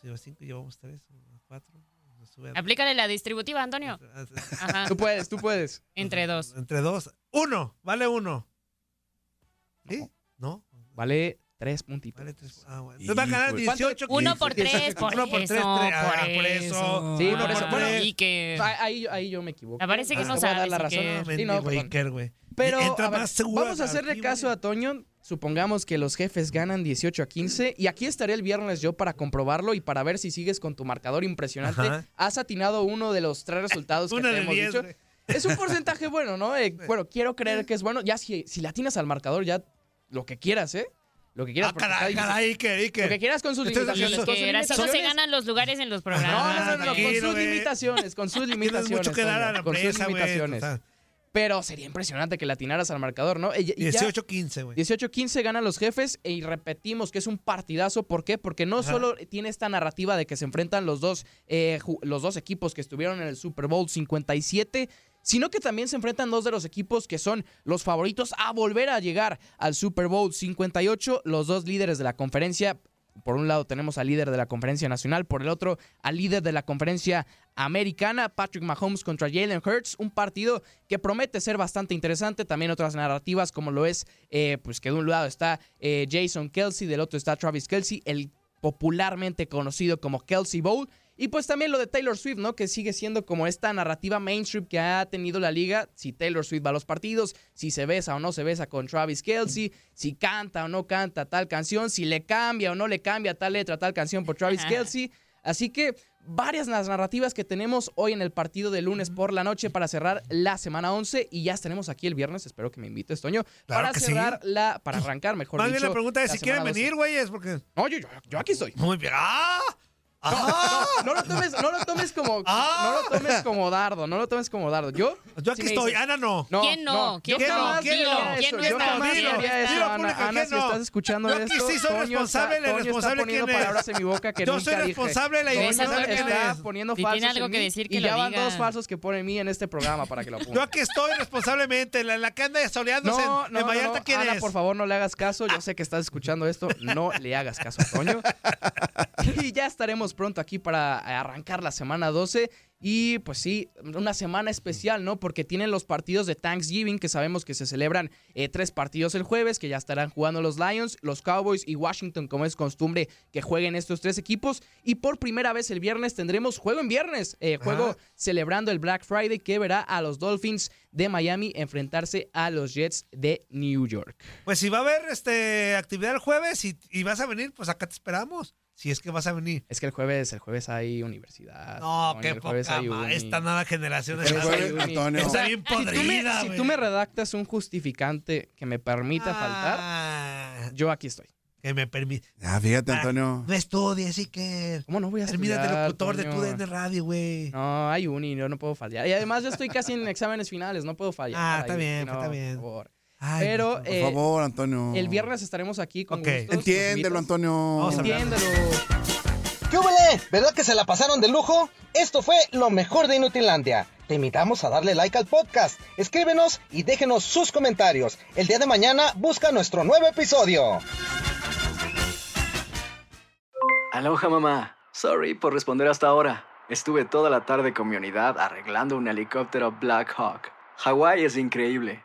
Si va cinco, llevamos tres, cuatro. nos sube a- Aplícale la distributiva, Antonio. Ajá. Tú puedes, tú puedes. Entre dos. Entre dos. Uno, vale uno. ¿Sí? ¿No? Vale tres puntitos. Vale tres. Ah, bueno. Entonces va a ganar Híjole. 18. Uno por tres, por Uno por eso, tres, tres. Ah, por por eso. Sí, Uno por eso. por Bueno, tres. Y que... Ah, Ahí, ahí yo me equivoco. Me parece que Ah, no sabes, la razón. que- Sí, no, güey. Pero a ver, más seguro vamos a hacerle caso a Toño. Supongamos que los jefes ganan 18 a 15 y aquí estaré el viernes yo para comprobarlo y para ver si sigues con tu marcador impresionante. Ajá. Has atinado uno de los tres resultados que te hemos diez, dicho. Es un porcentaje bueno, ¿no? Eh, bueno, quiero creer que es bueno. Ya si, si le atinas al marcador, ya lo que quieras, ¿eh? Lo que quieras. Ah, caray, caray, Iker, Iker. Lo que quieras con sus Esto es- limitaciones. con sus así no se ganan los lugares en los No, programas. no, no, no, con Tranquilo, sus limitaciones, con sus Tienes limitaciones. mucho que dar a la con sus presa, güey. limitaciones. Pero sería impresionante que le atinaras al marcador, ¿no? Y- y ya- 18-15, güey. 18-15 ganan los jefes y repetimos que es un partidazo. ¿Por qué? Porque no Ajá. solo tiene esta narrativa de que se enfrentan los dos, eh, los dos equipos que estuvieron en el Super Bowl 57, sino que también se enfrentan dos de los equipos que son los favoritos a volver a llegar al Super Bowl 58, los dos líderes de la conferencia. Por un lado tenemos al líder de la conferencia nacional, por el otro al líder de la conferencia americana, Patrick Mahomes contra Jalen Hurts, un partido que promete ser bastante interesante, también otras narrativas como lo es, eh, pues que de un lado está eh, Jason Kelsey, del otro está Travis Kelsey, el popularmente conocido como Kelsey Bowl, y pues también lo de Taylor Swift, ¿no? Que sigue siendo como esta narrativa mainstream que ha tenido la liga. Si Taylor Swift va a los partidos, si se besa o no se besa con Travis Kelsey, si canta o no canta tal canción, si le cambia o no le cambia tal letra, tal canción por Travis Kelsey. Así que varias las narrativas que tenemos hoy en el partido de lunes por la noche para cerrar la semana 11 y ya estaremos aquí el viernes, espero que me invites, Toño, Claro para sí. cerrar la, para arrancar, mejor Más bien la pregunta es si quieren semana 12. venir, güeyes, porque... No, yo, yo, yo aquí estoy. Muy bien. ¡Ah! No, no lo tomes, no lo tomes como, no lo tomes como dardo, no lo tomes como dardo. Yo, Yo aquí si estoy, dices- Ana no. ¿Quién no? ¿Quién yo no? jamás ¿Quién no? ¿Quién no yo está? jamás Dilo, diría eso, dilo, Ana. Ana, ¿quién si no? estás escuchando Yo aquí esto, sí soy Toño responsable, está, el Toño está responsable poniendo quién es. palabras en mi boca que Yo nunca soy dije. responsable, la Toño irresponsable quién está es. poniendo Si tiene falsos algo que decir, que y lo ya van diga. dos falsos que ponen mí en este programa para que lo Yo apunten. aquí estoy responsablemente. La, la que anda soleándose No, en, no, no, Vallarta, no. ¿quién Ana, por favor, no le hagas caso. Yo sé que estás escuchando esto. No le hagas caso a Toño. Y ya estaremos pronto aquí para arrancar la semana 12. Y pues sí, una semana especial, ¿no? Porque tienen los partidos de Thanksgiving, que sabemos que se celebran eh, tres partidos el jueves, que ya estarán jugando los Lions, los Cowboys y Washington, como es costumbre que jueguen estos tres equipos. Y por primera vez el viernes tendremos juego en viernes, eh, juego Ajá. celebrando el Black Friday, que verá a los Dolphins de Miami enfrentarse a los Jets de New York. Pues si va a haber este, actividad el jueves y, y vas a venir, pues acá te esperamos. Si es que vas a venir. Es que el jueves, el jueves hay universidad. No, qué el jueves poca hay ma- uni. Esta nueva generación bien- Antonio. está O sea, bien si tú, me, podrida, si tú me redactas un justificante que me permita Ah. faltar, yo aquí estoy. Que me permite. Ah, fíjate, Ah, Antonio. No estudies, así que. ¿Cómo no voy a Termínate estudiar, locutor de tu? DN Radio, güey. No, hay uni, yo no puedo fallar. Y además yo estoy casi en exámenes finales, no puedo fallar. Ah, está bien, no, está por bien. favor. Ay, Pero Por eh, favor, Antonio. el viernes estaremos aquí con Ok. gustos, Entiéndelo, Antonio. Entiéndelo. ¿Qué hubole? ¿Verdad que se la pasaron de lujo? Esto fue lo mejor de Inutilandia. Te invitamos a darle like al podcast, escríbenos y déjenos sus comentarios. El día de mañana busca nuestro nuevo episodio. Aloha mamá. Sorry por responder hasta ahora. Estuve toda la tarde con mi unidad arreglando un helicóptero Black Hawk. Hawái es increíble.